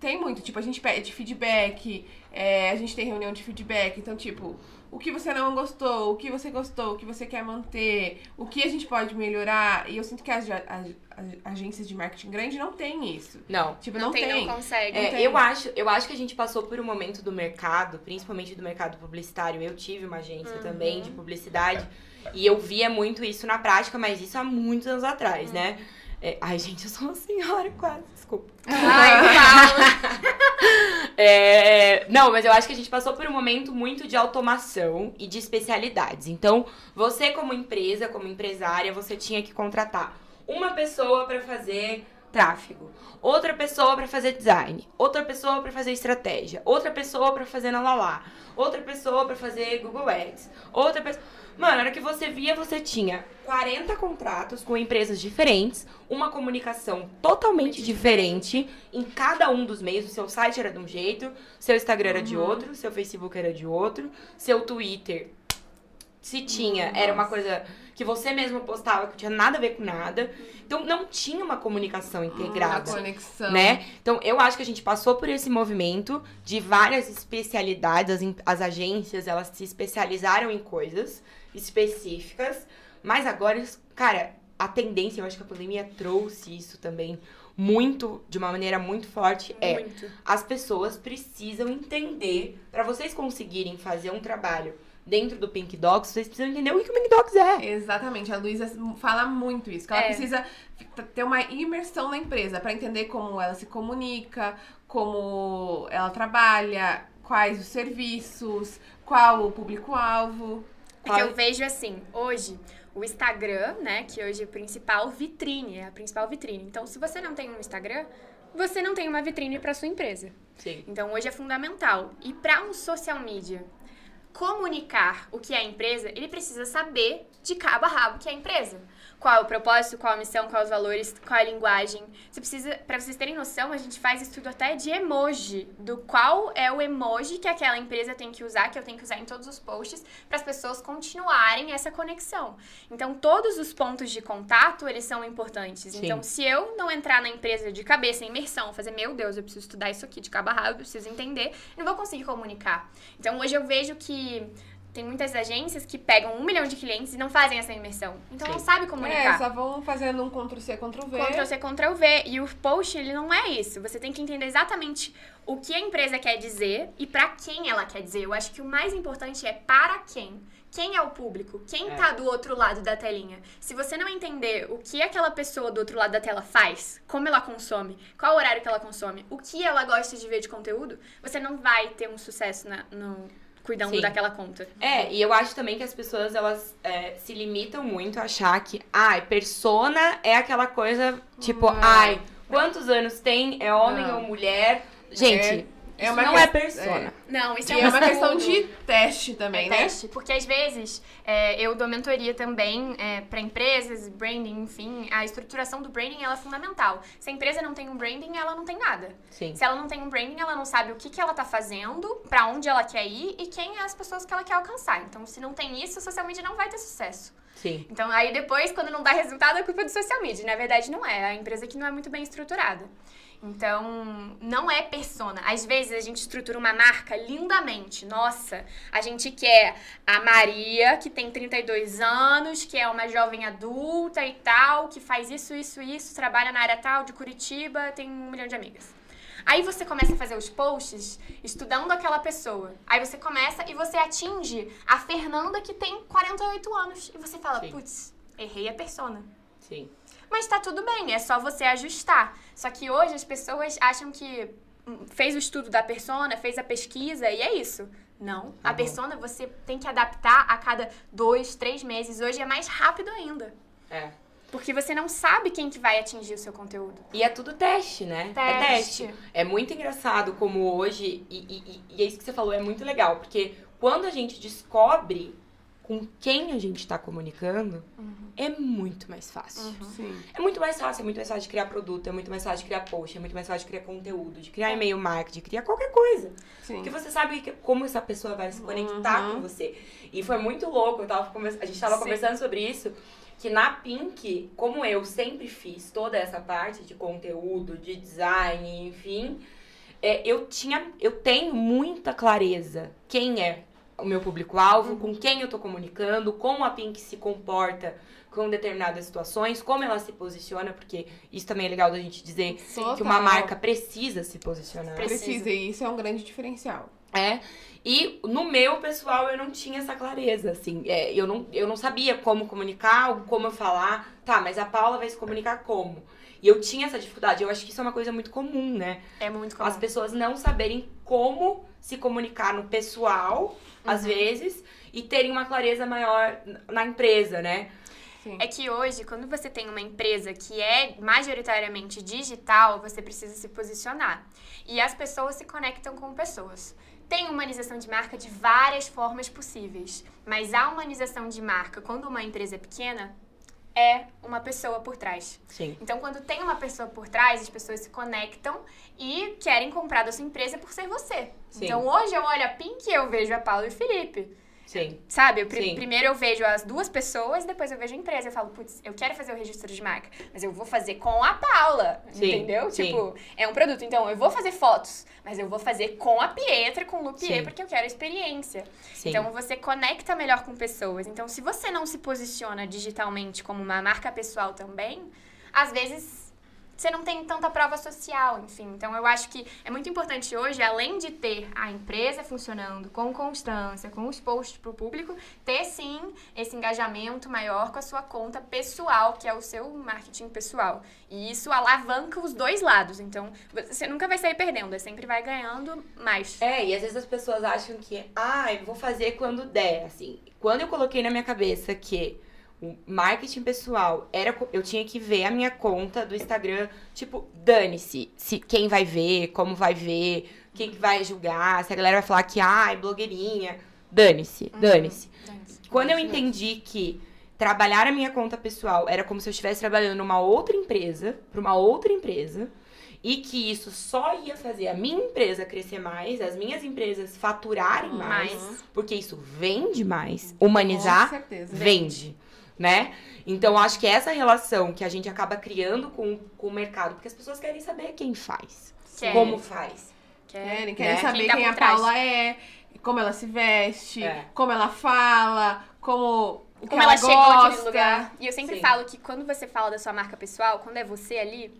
tem muito. Tipo, a gente pede feedback, é, a gente tem reunião de feedback. Então, tipo, o que você não gostou, o que você gostou, o que você quer manter, o que a gente pode melhorar. E eu sinto que as, as- as agências de marketing grande não tem isso. Não. Tipo, Não, não, tem, tem. não consegue. É, tem. eu acho, eu acho que a gente passou por um momento do mercado, principalmente do mercado publicitário. Eu tive uma agência também de publicidade e eu via muito isso na prática, mas isso há muitos anos atrás, né? É, ai, gente, eu sou uma senhora quase, desculpa. Ai. *laughs* É, não, mas eu acho que a gente passou por um momento muito de automação e de especialidades. Então, você como empresa, como empresária, você tinha que contratar uma pessoa para fazer tráfego, outra pessoa para fazer design, outra pessoa para fazer estratégia, outra pessoa para fazer na Lala, outra pessoa para fazer Google Ads, outra pessoa Mano, na hora que você via, você tinha 40 contratos com empresas diferentes, uma comunicação totalmente diferente em cada um dos meios. O seu site era de um jeito, seu Instagram era de outro, seu Facebook era de outro, seu Twitter, se tinha, era uma coisa que você mesmo postava que não tinha nada a ver com nada. Então não tinha uma comunicação Uma integrada conexão. né? Então, eu acho que a gente passou por esse movimento de várias especialidades. As, as agências, elas se especializaram em coisas específicas. Mas agora, cara, a tendência, eu acho que a pandemia trouxe isso também muito, de uma maneira muito forte, é Muito. as pessoas precisam entender, para vocês conseguirem fazer um trabalho dentro do Pink Dogs, vocês precisam entender o que o Pink Dogs é. Exatamente, a Luísa fala muito isso, que ela É. precisa ter uma imersão na empresa pra entender como ela se comunica, como ela trabalha, quais os serviços, qual o público-alvo. Porque Qual- eu vejo assim, hoje, o Instagram, né, que hoje é a principal vitrine, é a principal vitrine. Então, se você não tem um Instagram, você não tem uma vitrine para sua empresa. Sim. Então, hoje é fundamental. E para um social media comunicar o que é a empresa, ele precisa saber de cabo a rabo o que é a empresa. Qual é o propósito, qual a missão, quais os valores, qual é a linguagem. Você precisa, para vocês terem noção, a gente faz estudo até de emoji, do qual é o emoji que aquela empresa tem que usar, que eu tenho que usar em todos os posts, para as pessoas continuarem essa conexão. Então, todos os pontos de contato, eles são importantes. Sim. Então, se eu não entrar na empresa de cabeça, em imersão, fazer, meu Deus, eu preciso estudar isso aqui de cabo a rabo, eu preciso entender, não vou conseguir comunicar. Então, hoje eu vejo que tem muitas agências que pegam um milhão de clientes e não fazem essa imersão. Então, não Sim. sabe É, comunicar. só vão fazendo um Ctrl-C, Ctrl-V. Ctrl-C, Ctrl-V. E o post, ele não é isso. Você tem que entender exatamente o que a empresa quer dizer e pra quem ela quer dizer. Eu acho que o mais importante é para quem. Quem é o público? Quem É. tá do outro lado da telinha? Se você não entender o que aquela pessoa do outro lado da tela faz, como ela consome, qual horário que ela consome, o que ela gosta de ver de conteúdo, você não vai ter um sucesso na- no, cuidando Sim. daquela conta. É, e eu acho também que as pessoas, elas é, se limitam muito a achar que, ai, persona é aquela coisa, tipo, Não. ai, quantos anos tem, é homem Não. ou mulher. Gente, É isso uma não que- é persona. Não, isso é, é um uma questão de teste também, É né? teste, porque às vezes é, eu dou mentoria também é, para empresas, branding, enfim. A estruturação do branding ela é fundamental. Se a empresa não tem um branding, ela não tem nada. Sim. Se ela não tem um branding, ela não sabe o que, que ela tá fazendo, pra onde ela quer ir e quem é as pessoas que ela quer alcançar. Então, se não tem isso, social media não vai ter sucesso. Sim. Então, aí depois, quando não dá resultado, é culpa do social media. Na verdade, não é. É a empresa que não é muito bem estruturada. Então, não é persona. Às vezes a gente estrutura uma marca lindamente. Nossa, a gente quer a Maria, que tem 32 anos, que é uma jovem adulta e tal, que faz isso, isso, isso, trabalha na área tal, de Curitiba, tem um milhão de amigas. Aí você começa a fazer os posts estudando aquela pessoa. Aí você começa e você atinge a Fernanda que tem 48 anos. E você fala, putz, errei a persona. Sim. Mas tá tudo bem, é só você ajustar. Só que hoje as pessoas acham que hum, fez o estudo da persona, fez a pesquisa e é isso. Não. Tá a bom. persona você tem que adaptar a cada dois, três meses. Hoje é mais rápido ainda. É. Porque você não sabe quem que vai atingir o seu conteúdo. E é tudo teste, né? É Teste. teste. É muito engraçado como hoje, e- e- e é isso que você falou, é muito legal, porque quando a gente descobre com quem a gente tá comunicando, é muito mais fácil. Sim. É muito mais fácil, é muito mais fácil de criar produto, é muito mais fácil de criar post, é muito mais fácil de criar conteúdo, de criar e-mail marketing, de criar qualquer coisa. Sim. Porque você sabe que- como essa pessoa vai se conectar Uhum. com você. E foi muito louco, eu tava a gente tava Sim. conversando sobre isso, que na Pink, como eu sempre fiz toda essa parte de conteúdo, de design, enfim, é, eu tinha, eu tenho muita clareza quem é o meu público-alvo, com quem eu tô comunicando, como a Pink se comporta com determinadas situações, como ela se posiciona, porque isso também é legal da gente dizer que uma Total. marca precisa se posicionar. Precisa. Precisa, e isso é um grande diferencial. É. E no meu pessoal eu não tinha essa clareza, assim. É, eu, não, eu não sabia como comunicar, como eu falar. Tá, mas a Paula vai se comunicar como? E eu tinha essa dificuldade. Eu acho que isso é uma coisa muito comum, né? É muito comum. As pessoas não saberem como se comunicar no pessoal, às vezes, e terem uma clareza maior na empresa, né? Sim. É que hoje, quando você tem uma empresa que é majoritariamente digital, você precisa se posicionar. E as pessoas se conectam com pessoas. Tem humanização de marca de várias formas possíveis, mas a humanização de marca, quando uma empresa é pequena, é uma pessoa por trás. Sim. Então, quando tem uma pessoa por trás, as pessoas se conectam e querem comprar da sua empresa por ser você. Sim. Então, hoje eu olho a Pink e eu vejo a Paula e o Felipe. Sim. Sabe? Eu Sim. primeiro eu vejo as duas pessoas, depois eu vejo a empresa. Eu falo, putz, eu quero fazer o registro de marca, mas eu vou fazer com a Paula. Sim, Entendeu? sim. Tipo, é um produto. Então, eu vou fazer fotos, mas eu vou fazer com a Pietra, com o Lupier, porque eu quero a experiência. Sim. Então, você conecta melhor com pessoas. Então, se você não se posiciona digitalmente como uma marca pessoal também, às vezes você não tem tanta prova social, enfim. Então, eu acho que é muito importante hoje, além de ter a empresa funcionando com constância, com os posts para o público, ter sim esse engajamento maior com a sua conta pessoal, que é o seu marketing pessoal. E isso alavanca os dois lados. Então, você nunca vai sair perdendo, você sempre vai ganhando mais. É, e às vezes as pessoas acham que, ah, eu vou fazer quando der, assim. Quando eu coloquei na minha cabeça que o marketing pessoal era, eu tinha que ver a minha conta do Instagram, tipo, dane-se, se quem vai ver, como vai ver, quem que vai julgar, se a galera vai falar que, ah, é blogueirinha, dane-se, dane-se. Quando eu entendi que trabalhar a minha conta pessoal era como se eu estivesse trabalhando numa outra empresa, para uma outra empresa, e que isso só ia fazer a minha empresa crescer mais, as minhas empresas faturarem mais, Mais. porque isso vende mais. Com Humanizar certeza. vende, né? Então acho que essa relação que a gente acaba criando com, com o mercado, porque as pessoas querem saber quem faz, como faz. Querem, Né? querem saber Quem quem, tá a por trás. Paula é, como ela se veste, É. como ela fala, como, o que como ela, chegou gosta. lugar. E eu sempre Sim. falo que quando você fala da sua marca pessoal, quando é você ali,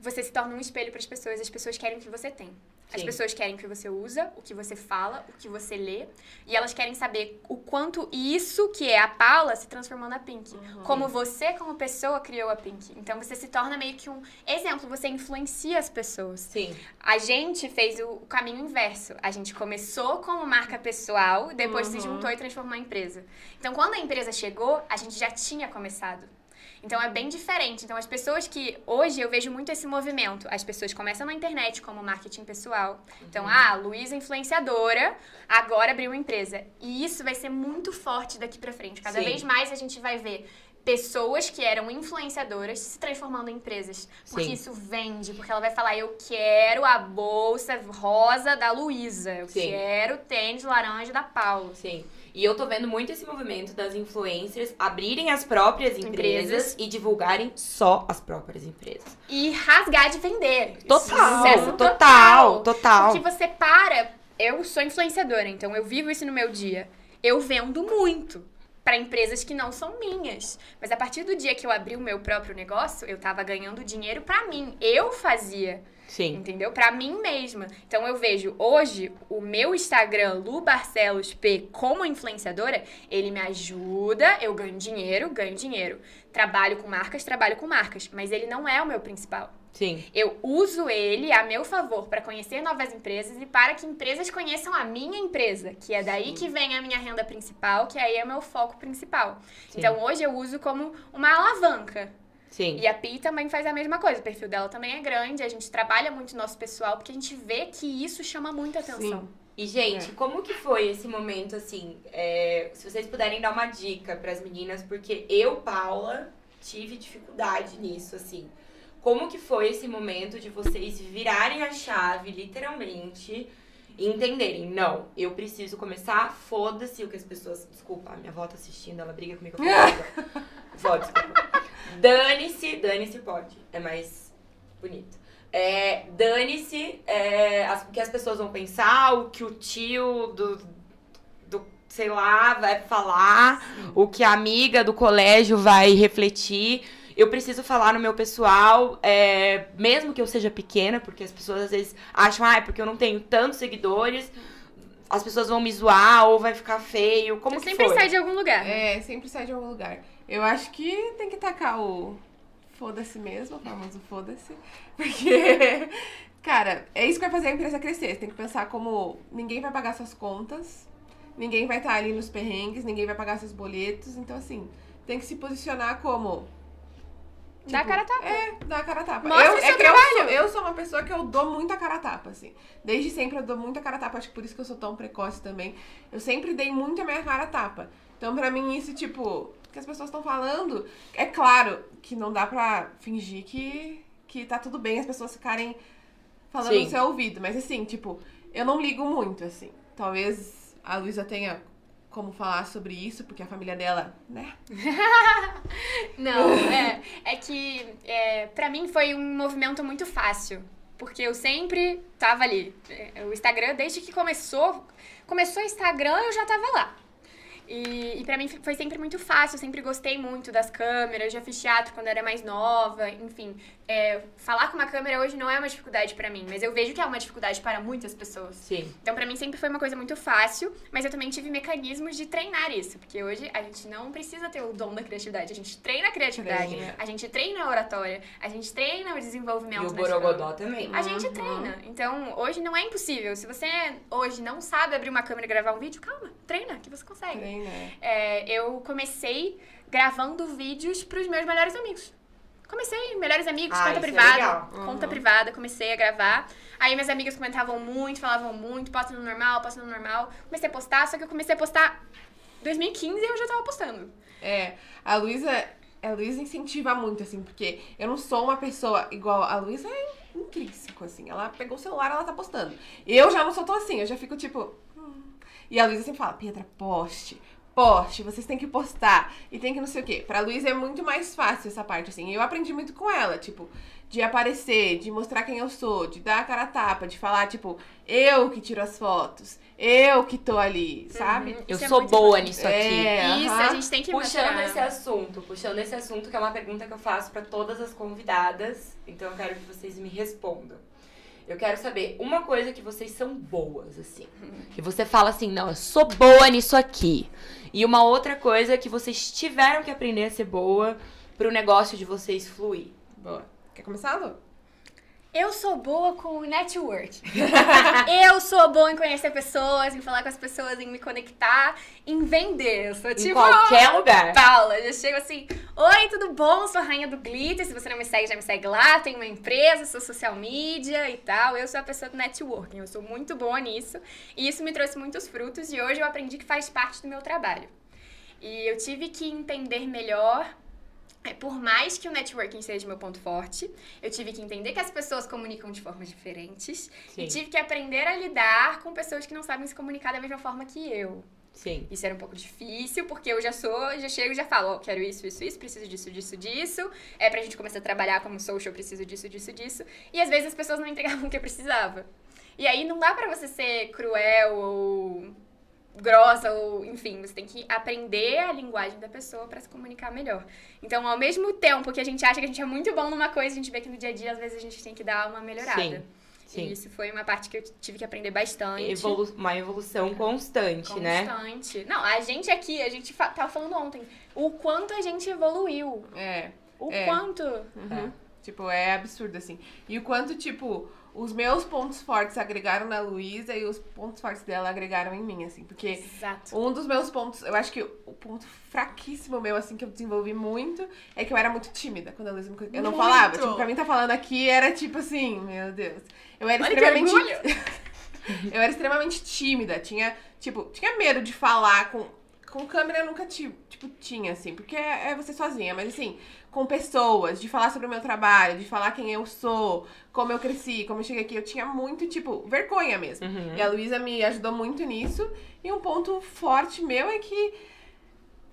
você se torna um espelho para as pessoas, as pessoas querem o que você tem. As Sim. pessoas querem o que você usa, o que você fala, o que você lê. E elas querem saber o quanto isso, que é a Paula, se transformou na Pink. Como você, como pessoa, criou a Pink. Então você se torna meio que um exemplo, você influencia as pessoas. Sim. A gente fez o caminho inverso. A gente começou como marca pessoal, depois se juntou e transformou em empresa. Então, quando a empresa chegou, a gente já tinha começado. Então é bem diferente. Então as pessoas que hoje eu vejo muito esse movimento. As pessoas começam na internet como marketing pessoal. Então, ah, Luísa influenciadora, agora abriu uma empresa. E isso vai ser muito forte daqui pra frente. Cada Sim. vez mais a gente vai ver pessoas que eram influenciadoras se transformando em empresas. Porque Sim. isso vende, porque ela vai falar: "Eu quero a bolsa rosa da Luísa, eu Sim. quero o tênis laranja da Paula". Sim. E eu tô vendo muito esse movimento das influencers abrirem as próprias empresas, Empresas. e divulgarem só as próprias empresas. E rasgar de vender. Total, Sucesso total, total. Porque você para. Eu sou influenciadora, então eu vivo isso no meu dia. Eu vendo muito para empresas que não são minhas. Mas a partir do dia que eu abri o meu próprio negócio, eu tava ganhando dinheiro para mim. Eu fazia, Sim. entendeu? Para mim mesma. Então eu vejo hoje o meu Instagram Lu Barcelos P como influenciadora, ele me ajuda, eu ganho dinheiro, ganho dinheiro. Trabalho com marcas, trabalho com marcas, mas ele não é o meu principal. Sim. Eu uso ele a meu favor para conhecer novas empresas e para que empresas conheçam a minha empresa, que é daí que vem a minha renda principal, que aí é o meu foco principal. Sim. Então hoje eu uso como uma alavanca. Sim. E a Pi também faz a mesma coisa. O perfil dela também é grande, a gente trabalha muito nosso pessoal porque a gente vê que isso chama muita atenção. Sim. E, gente, como que foi esse momento, assim? é, se vocês puderem dar uma dica pras meninas, porque eu, Paula, tive dificuldade nisso, assim. Como que foi esse momento de vocês virarem a chave, literalmente, e entenderem, não, eu preciso começar, foda-se o que as pessoas... Desculpa, a minha avó tá assistindo, ela briga comigo. *laughs* Vó, desculpa. Dane-se, dane-se pode, é mais bonito. É, dane-se é, as- o que as pessoas vão pensar, o que o tio do, do sei lá, vai falar, o que a amiga do colégio vai refletir. Eu preciso falar no meu pessoal, é, mesmo que eu seja pequena, porque as pessoas às vezes acham, ah, é porque eu não tenho tantos seguidores, as pessoas vão me zoar ou vai ficar feio. Como Você que sempre foi? sai de algum lugar. É, sempre sai de algum lugar. Eu acho que tem que tacar o foda-se mesmo, o famoso foda-se. *laughs* Porque, cara, é isso que vai fazer a empresa crescer. Você tem que pensar como ninguém vai pagar suas contas, ninguém vai estar ali nos perrengues, ninguém vai pagar seus boletos. Então, assim, tem que se posicionar como. Dá a cara a tapa. É, dá a cara a tapa. Mostra eu, é que eu sou, eu sou uma pessoa que eu dou muita cara a tapa, assim. Desde sempre eu dou muita cara a tapa. Acho que por isso que eu sou tão precoce também. Eu sempre dei muito a minha cara a tapa. Então, pra mim, isso, tipo, que as pessoas estão falando. É claro que não dá pra fingir que, que tá tudo bem as pessoas ficarem falando Sim. no seu ouvido. Mas, assim, tipo, eu não ligo muito, assim. Talvez a Luísa tenha como falar sobre isso, porque a família dela, né? *laughs* Não, *laughs* é, é que é, para mim foi um movimento muito fácil. Porque eu sempre tava ali. É, O Instagram, desde que começou, começou o Instagram, eu já tava lá. E, e para mim foi sempre muito fácil, eu sempre gostei muito das câmeras, já fiz teatro quando era mais nova, enfim. é, falar com uma câmera hoje não é uma dificuldade pra mim, mas eu vejo que é uma dificuldade para muitas pessoas. Sim. Então, pra mim, sempre foi uma coisa muito fácil, mas eu também tive mecanismos de treinar isso, porque hoje a gente não precisa ter o dom da criatividade, a gente treina a criatividade, Treina. a gente treina a oratória, a gente treina o E desenvolvimento o na Borogodó também. A gente Uhum. treina. Então, hoje não é impossível. Se você hoje não sabe abrir uma câmera e gravar um vídeo, calma, treina, que você consegue. Treina. É, eu comecei gravando vídeos pros meus melhores amigos. Comecei, melhores amigos, Ah, conta é privada. Conta Uhum. privada, comecei a gravar. Aí minhas amigas comentavam muito, falavam muito, posta no normal, posta no normal. Comecei a postar, só que eu comecei a postar 2015 e eu já tava postando. É, a Luísa, a Luísa incentiva muito, assim, porque eu não sou uma pessoa igual. A Luísa é intrínseco, assim. Ela pegou o celular, ela tá postando. Eu já não sou tão assim, eu já fico tipo. "Hum." E a Luísa sempre fala, Pietra, poste. Poste, vocês têm que postar. E tem que não sei o quê. Pra Luísa é muito mais fácil essa parte, assim. Eu aprendi muito com ela, tipo, de aparecer, de mostrar quem eu sou, de dar a cara a tapa, de falar, tipo, eu que tiro as fotos, eu que tô ali, sabe? Uhum. Eu Isso é sou boa importante. nisso aqui. É, Isso, a gente tem que Puxando mostrar. esse assunto, puxando esse assunto, que é uma pergunta que eu faço pra todas as convidadas, então eu quero que vocês me respondam. Eu quero saber uma coisa que vocês são boas, assim. Que você fala assim, não, eu sou boa nisso aqui. E uma outra coisa que vocês tiveram que aprender a ser boa pro negócio de vocês fluir. Boa. Quer começar, Lu? Eu sou boa com network. *laughs* eu sou boa em conhecer pessoas, em falar com as pessoas, em me conectar, em vender. Eu sou Em tipo. qualquer *laughs* lugar. Paula, eu chego assim, oi, tudo bom? Sou a rainha do glitter. Se você não me segue, já me segue lá. Tenho uma empresa, sou social media e tal. Eu sou a pessoa do networking. Eu sou muito boa nisso. E isso me trouxe muitos frutos. E hoje eu aprendi que faz parte do meu trabalho. E eu tive que entender melhor. É, Por mais que o networking seja meu ponto forte, eu tive que entender que as pessoas comunicam de formas diferentes Sim, e tive que aprender a lidar com pessoas que não sabem se comunicar da mesma forma que eu. sim. Isso era um pouco difícil, porque eu já sou, já chego e já falo, ó, quero isso, isso, isso, preciso disso, disso, disso. É pra gente começar a trabalhar como social, eu preciso disso, disso, disso. E às vezes as pessoas não entregavam o que eu precisava. E aí não dá pra você ser cruel ou grossa ou, enfim, você tem que aprender a linguagem da pessoa pra se comunicar melhor. Então, ao mesmo tempo que a gente acha que a gente é muito bom numa coisa, a gente vê que no dia a dia às vezes a gente tem que dar uma melhorada. Sim, sim. E isso foi uma parte que eu tive que aprender bastante. Evolu uma evolução constante, né? Constante. Não, a gente aqui, a gente fa tava falando ontem, o quanto a gente evoluiu. É. O É. quanto. Uhum. Tipo, é absurdo, assim. E o quanto, tipo, os meus pontos fortes agregaram na Luísa e os pontos fortes dela agregaram em mim, assim. Porque Exato. um dos meus pontos, eu acho que o ponto fraquíssimo meu, assim, que eu desenvolvi muito, é que eu era muito tímida quando a Luísa me conhecia. Eu não Muito! falava. Tipo, pra mim tá falando aqui era tipo assim, meu Deus. Eu era Olha extremamente. *laughs* eu era extremamente tímida. Tinha, tipo, tinha medo de falar com. Com câmera eu nunca tive, tipo, tinha, assim, porque é é você sozinha, mas assim, com pessoas, de falar sobre o meu trabalho, de falar quem eu sou, como eu cresci, como eu cheguei aqui, eu tinha muito, tipo, vergonha mesmo. Uhum. E a Luísa me ajudou muito nisso. E um ponto forte meu é que.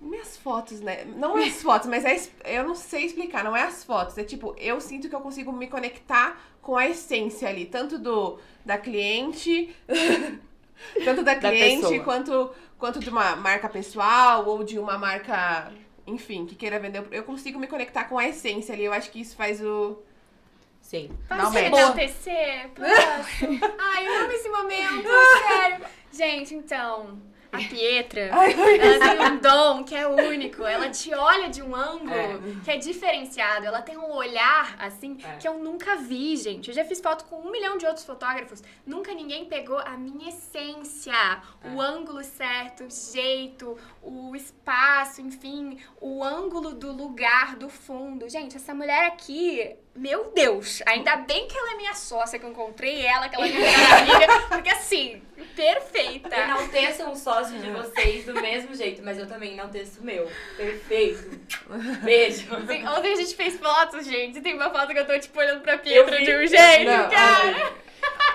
Minhas fotos, né? Não é as *laughs* fotos, mas é, eu não sei explicar, não é as fotos. É tipo, eu sinto que eu consigo me conectar com a essência ali, tanto do da cliente, *laughs* tanto da Da cliente pessoa. quanto, quanto de uma marca pessoal ou de uma marca, enfim, que queira vender. Eu consigo me conectar com a essência ali. Eu acho que isso faz o. Sim. Match. enaltecer? Posso? *laughs* Ai, eu amo esse momento, *laughs* sério. Gente, então, a Pietra, ela tem um dom que é único. Ela te olha de um ângulo É. que é diferenciado. Ela tem um olhar, assim, É. que eu nunca vi, gente. Eu já fiz foto com um milhão de outros fotógrafos. Nunca ninguém pegou a minha essência. O É. ângulo certo, o jeito, o espaço, enfim, o ângulo do lugar, do fundo. Gente, essa mulher aqui, meu Deus, ainda bem que ela é minha sócia, que eu encontrei ela, que ela é minha amiga, *laughs* porque assim, perfeita. Enalteçam o sócio de vocês do mesmo jeito, mas eu também enalteço o meu. Perfeito. Beijo. Assim, ontem a gente fez fotos, gente. Tem uma foto que eu tô, tipo, olhando pra Pietra de um jeito, Não, cara.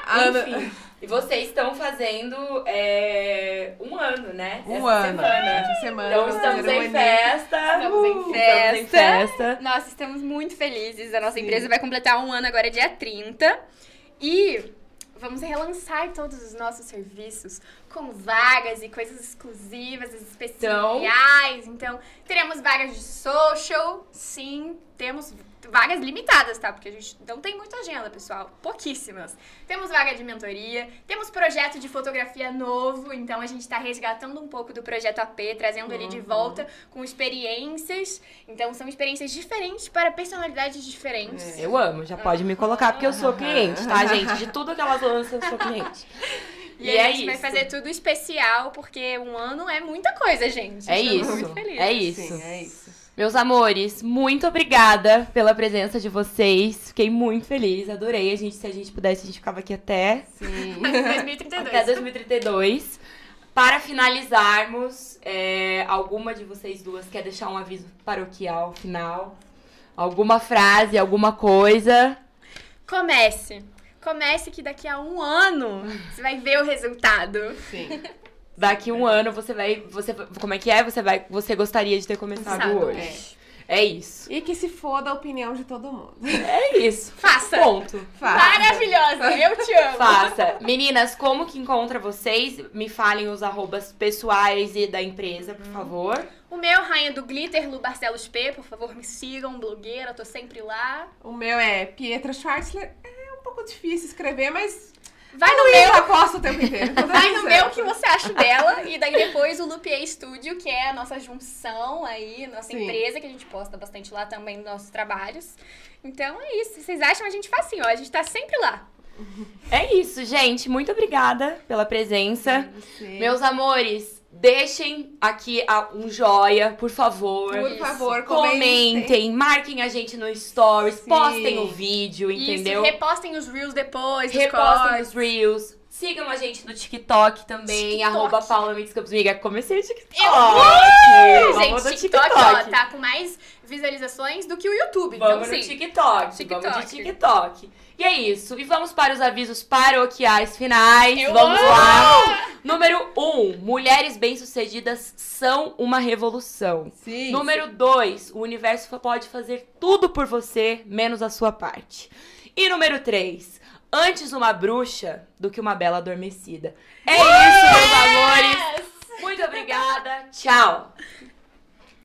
Ana- Enfim. E vocês estão fazendo é, um ano, né? Um Essa ano. Semana. Essa semana. Então estamos em festa. Estamos em Uh, Estamos em festa. festa. Nossa, estamos muito felizes. A nossa Sim. empresa vai completar um ano agora, dia 30. E vamos relançar todos os nossos serviços com vagas e coisas exclusivas, especiais. Então, teremos vagas de social, sim. Temos vagas limitadas, tá? Porque a gente não tem muita agenda, pessoal. Pouquíssimas. Temos vaga de mentoria, temos projeto de fotografia novo, então a gente tá resgatando um pouco do projeto AP, trazendo ele de Uhum. volta com experiências. Então são experiências diferentes para personalidades diferentes. É. Eu amo, já pode me colocar porque eu sou cliente, tá, gente? De tudo que elas lançam, eu sou cliente. *laughs* E, E a é gente vai fazer tudo especial, porque um ano é muita coisa, gente. É Estamos isso, é isso. Sim, é isso. Meus amores, muito obrigada pela presença de vocês. Fiquei muito feliz, adorei. A gente, se a gente pudesse, a gente ficava aqui até Sim. 2032. *laughs* até 2032. Para finalizarmos, é, alguma de vocês duas quer deixar um aviso paroquial final? Alguma frase, alguma coisa? Comece. Comece que daqui a um ano você vai ver o resultado. Sim. Daqui um ano você vai. Você, como é que é? Você vai. Você gostaria de ter começado Sabe, hoje. É isso. E que se foda a opinião de todo mundo. É isso. Faça. Ponto. Faça. Maravilhosa, eu te amo. Faça. Meninas, como que encontra vocês? Me falem os arrobas pessoais e da empresa, por favor. O meu, Rainha do Glitter, Lu Barcelos P, por favor, me sigam, blogueira, tô sempre lá. O meu é Pietra Schwartzler. É um pouco difícil escrever, mas Vai a no Luísa meu, aposta o tempo inteiro. Vai no meu que você acha dela. E daí depois o Lupier Studio, que é a nossa junção aí, nossa Sim. empresa, que a gente posta bastante lá também nos nossos trabalhos. Então é isso. Vocês acham a gente facinho, ó. A gente tá sempre lá. É isso, gente. Muito obrigada pela presença. Você. Meus amores, deixem aqui a- um joia, por favor. Por favor, comentem. Comentem, marquem a gente no Stories, Sim. postem o vídeo, entendeu? Isso, repostem os reels depois, Repostem os Reels. Sigam a gente no TikTok também, TikTok. arroba Paula Mendes Campos. Amiga, comecei o TikTok. Eu Vamos Gente, no TikTok, ó, tá com mais visualizações do que o YouTube. Vamos então, no sim. TikTok, TikTok. vamos de TikTok. E é isso. E vamos para os avisos paroquiais finais. Eu vamos amo! lá. Número 1. Um, mulheres bem-sucedidas são uma revolução. Sim. Número 2. O universo pode fazer tudo por você, menos a sua parte. E número 3. Antes uma bruxa do que uma bela adormecida. É isso, meus amores. Muito obrigada. Tchau.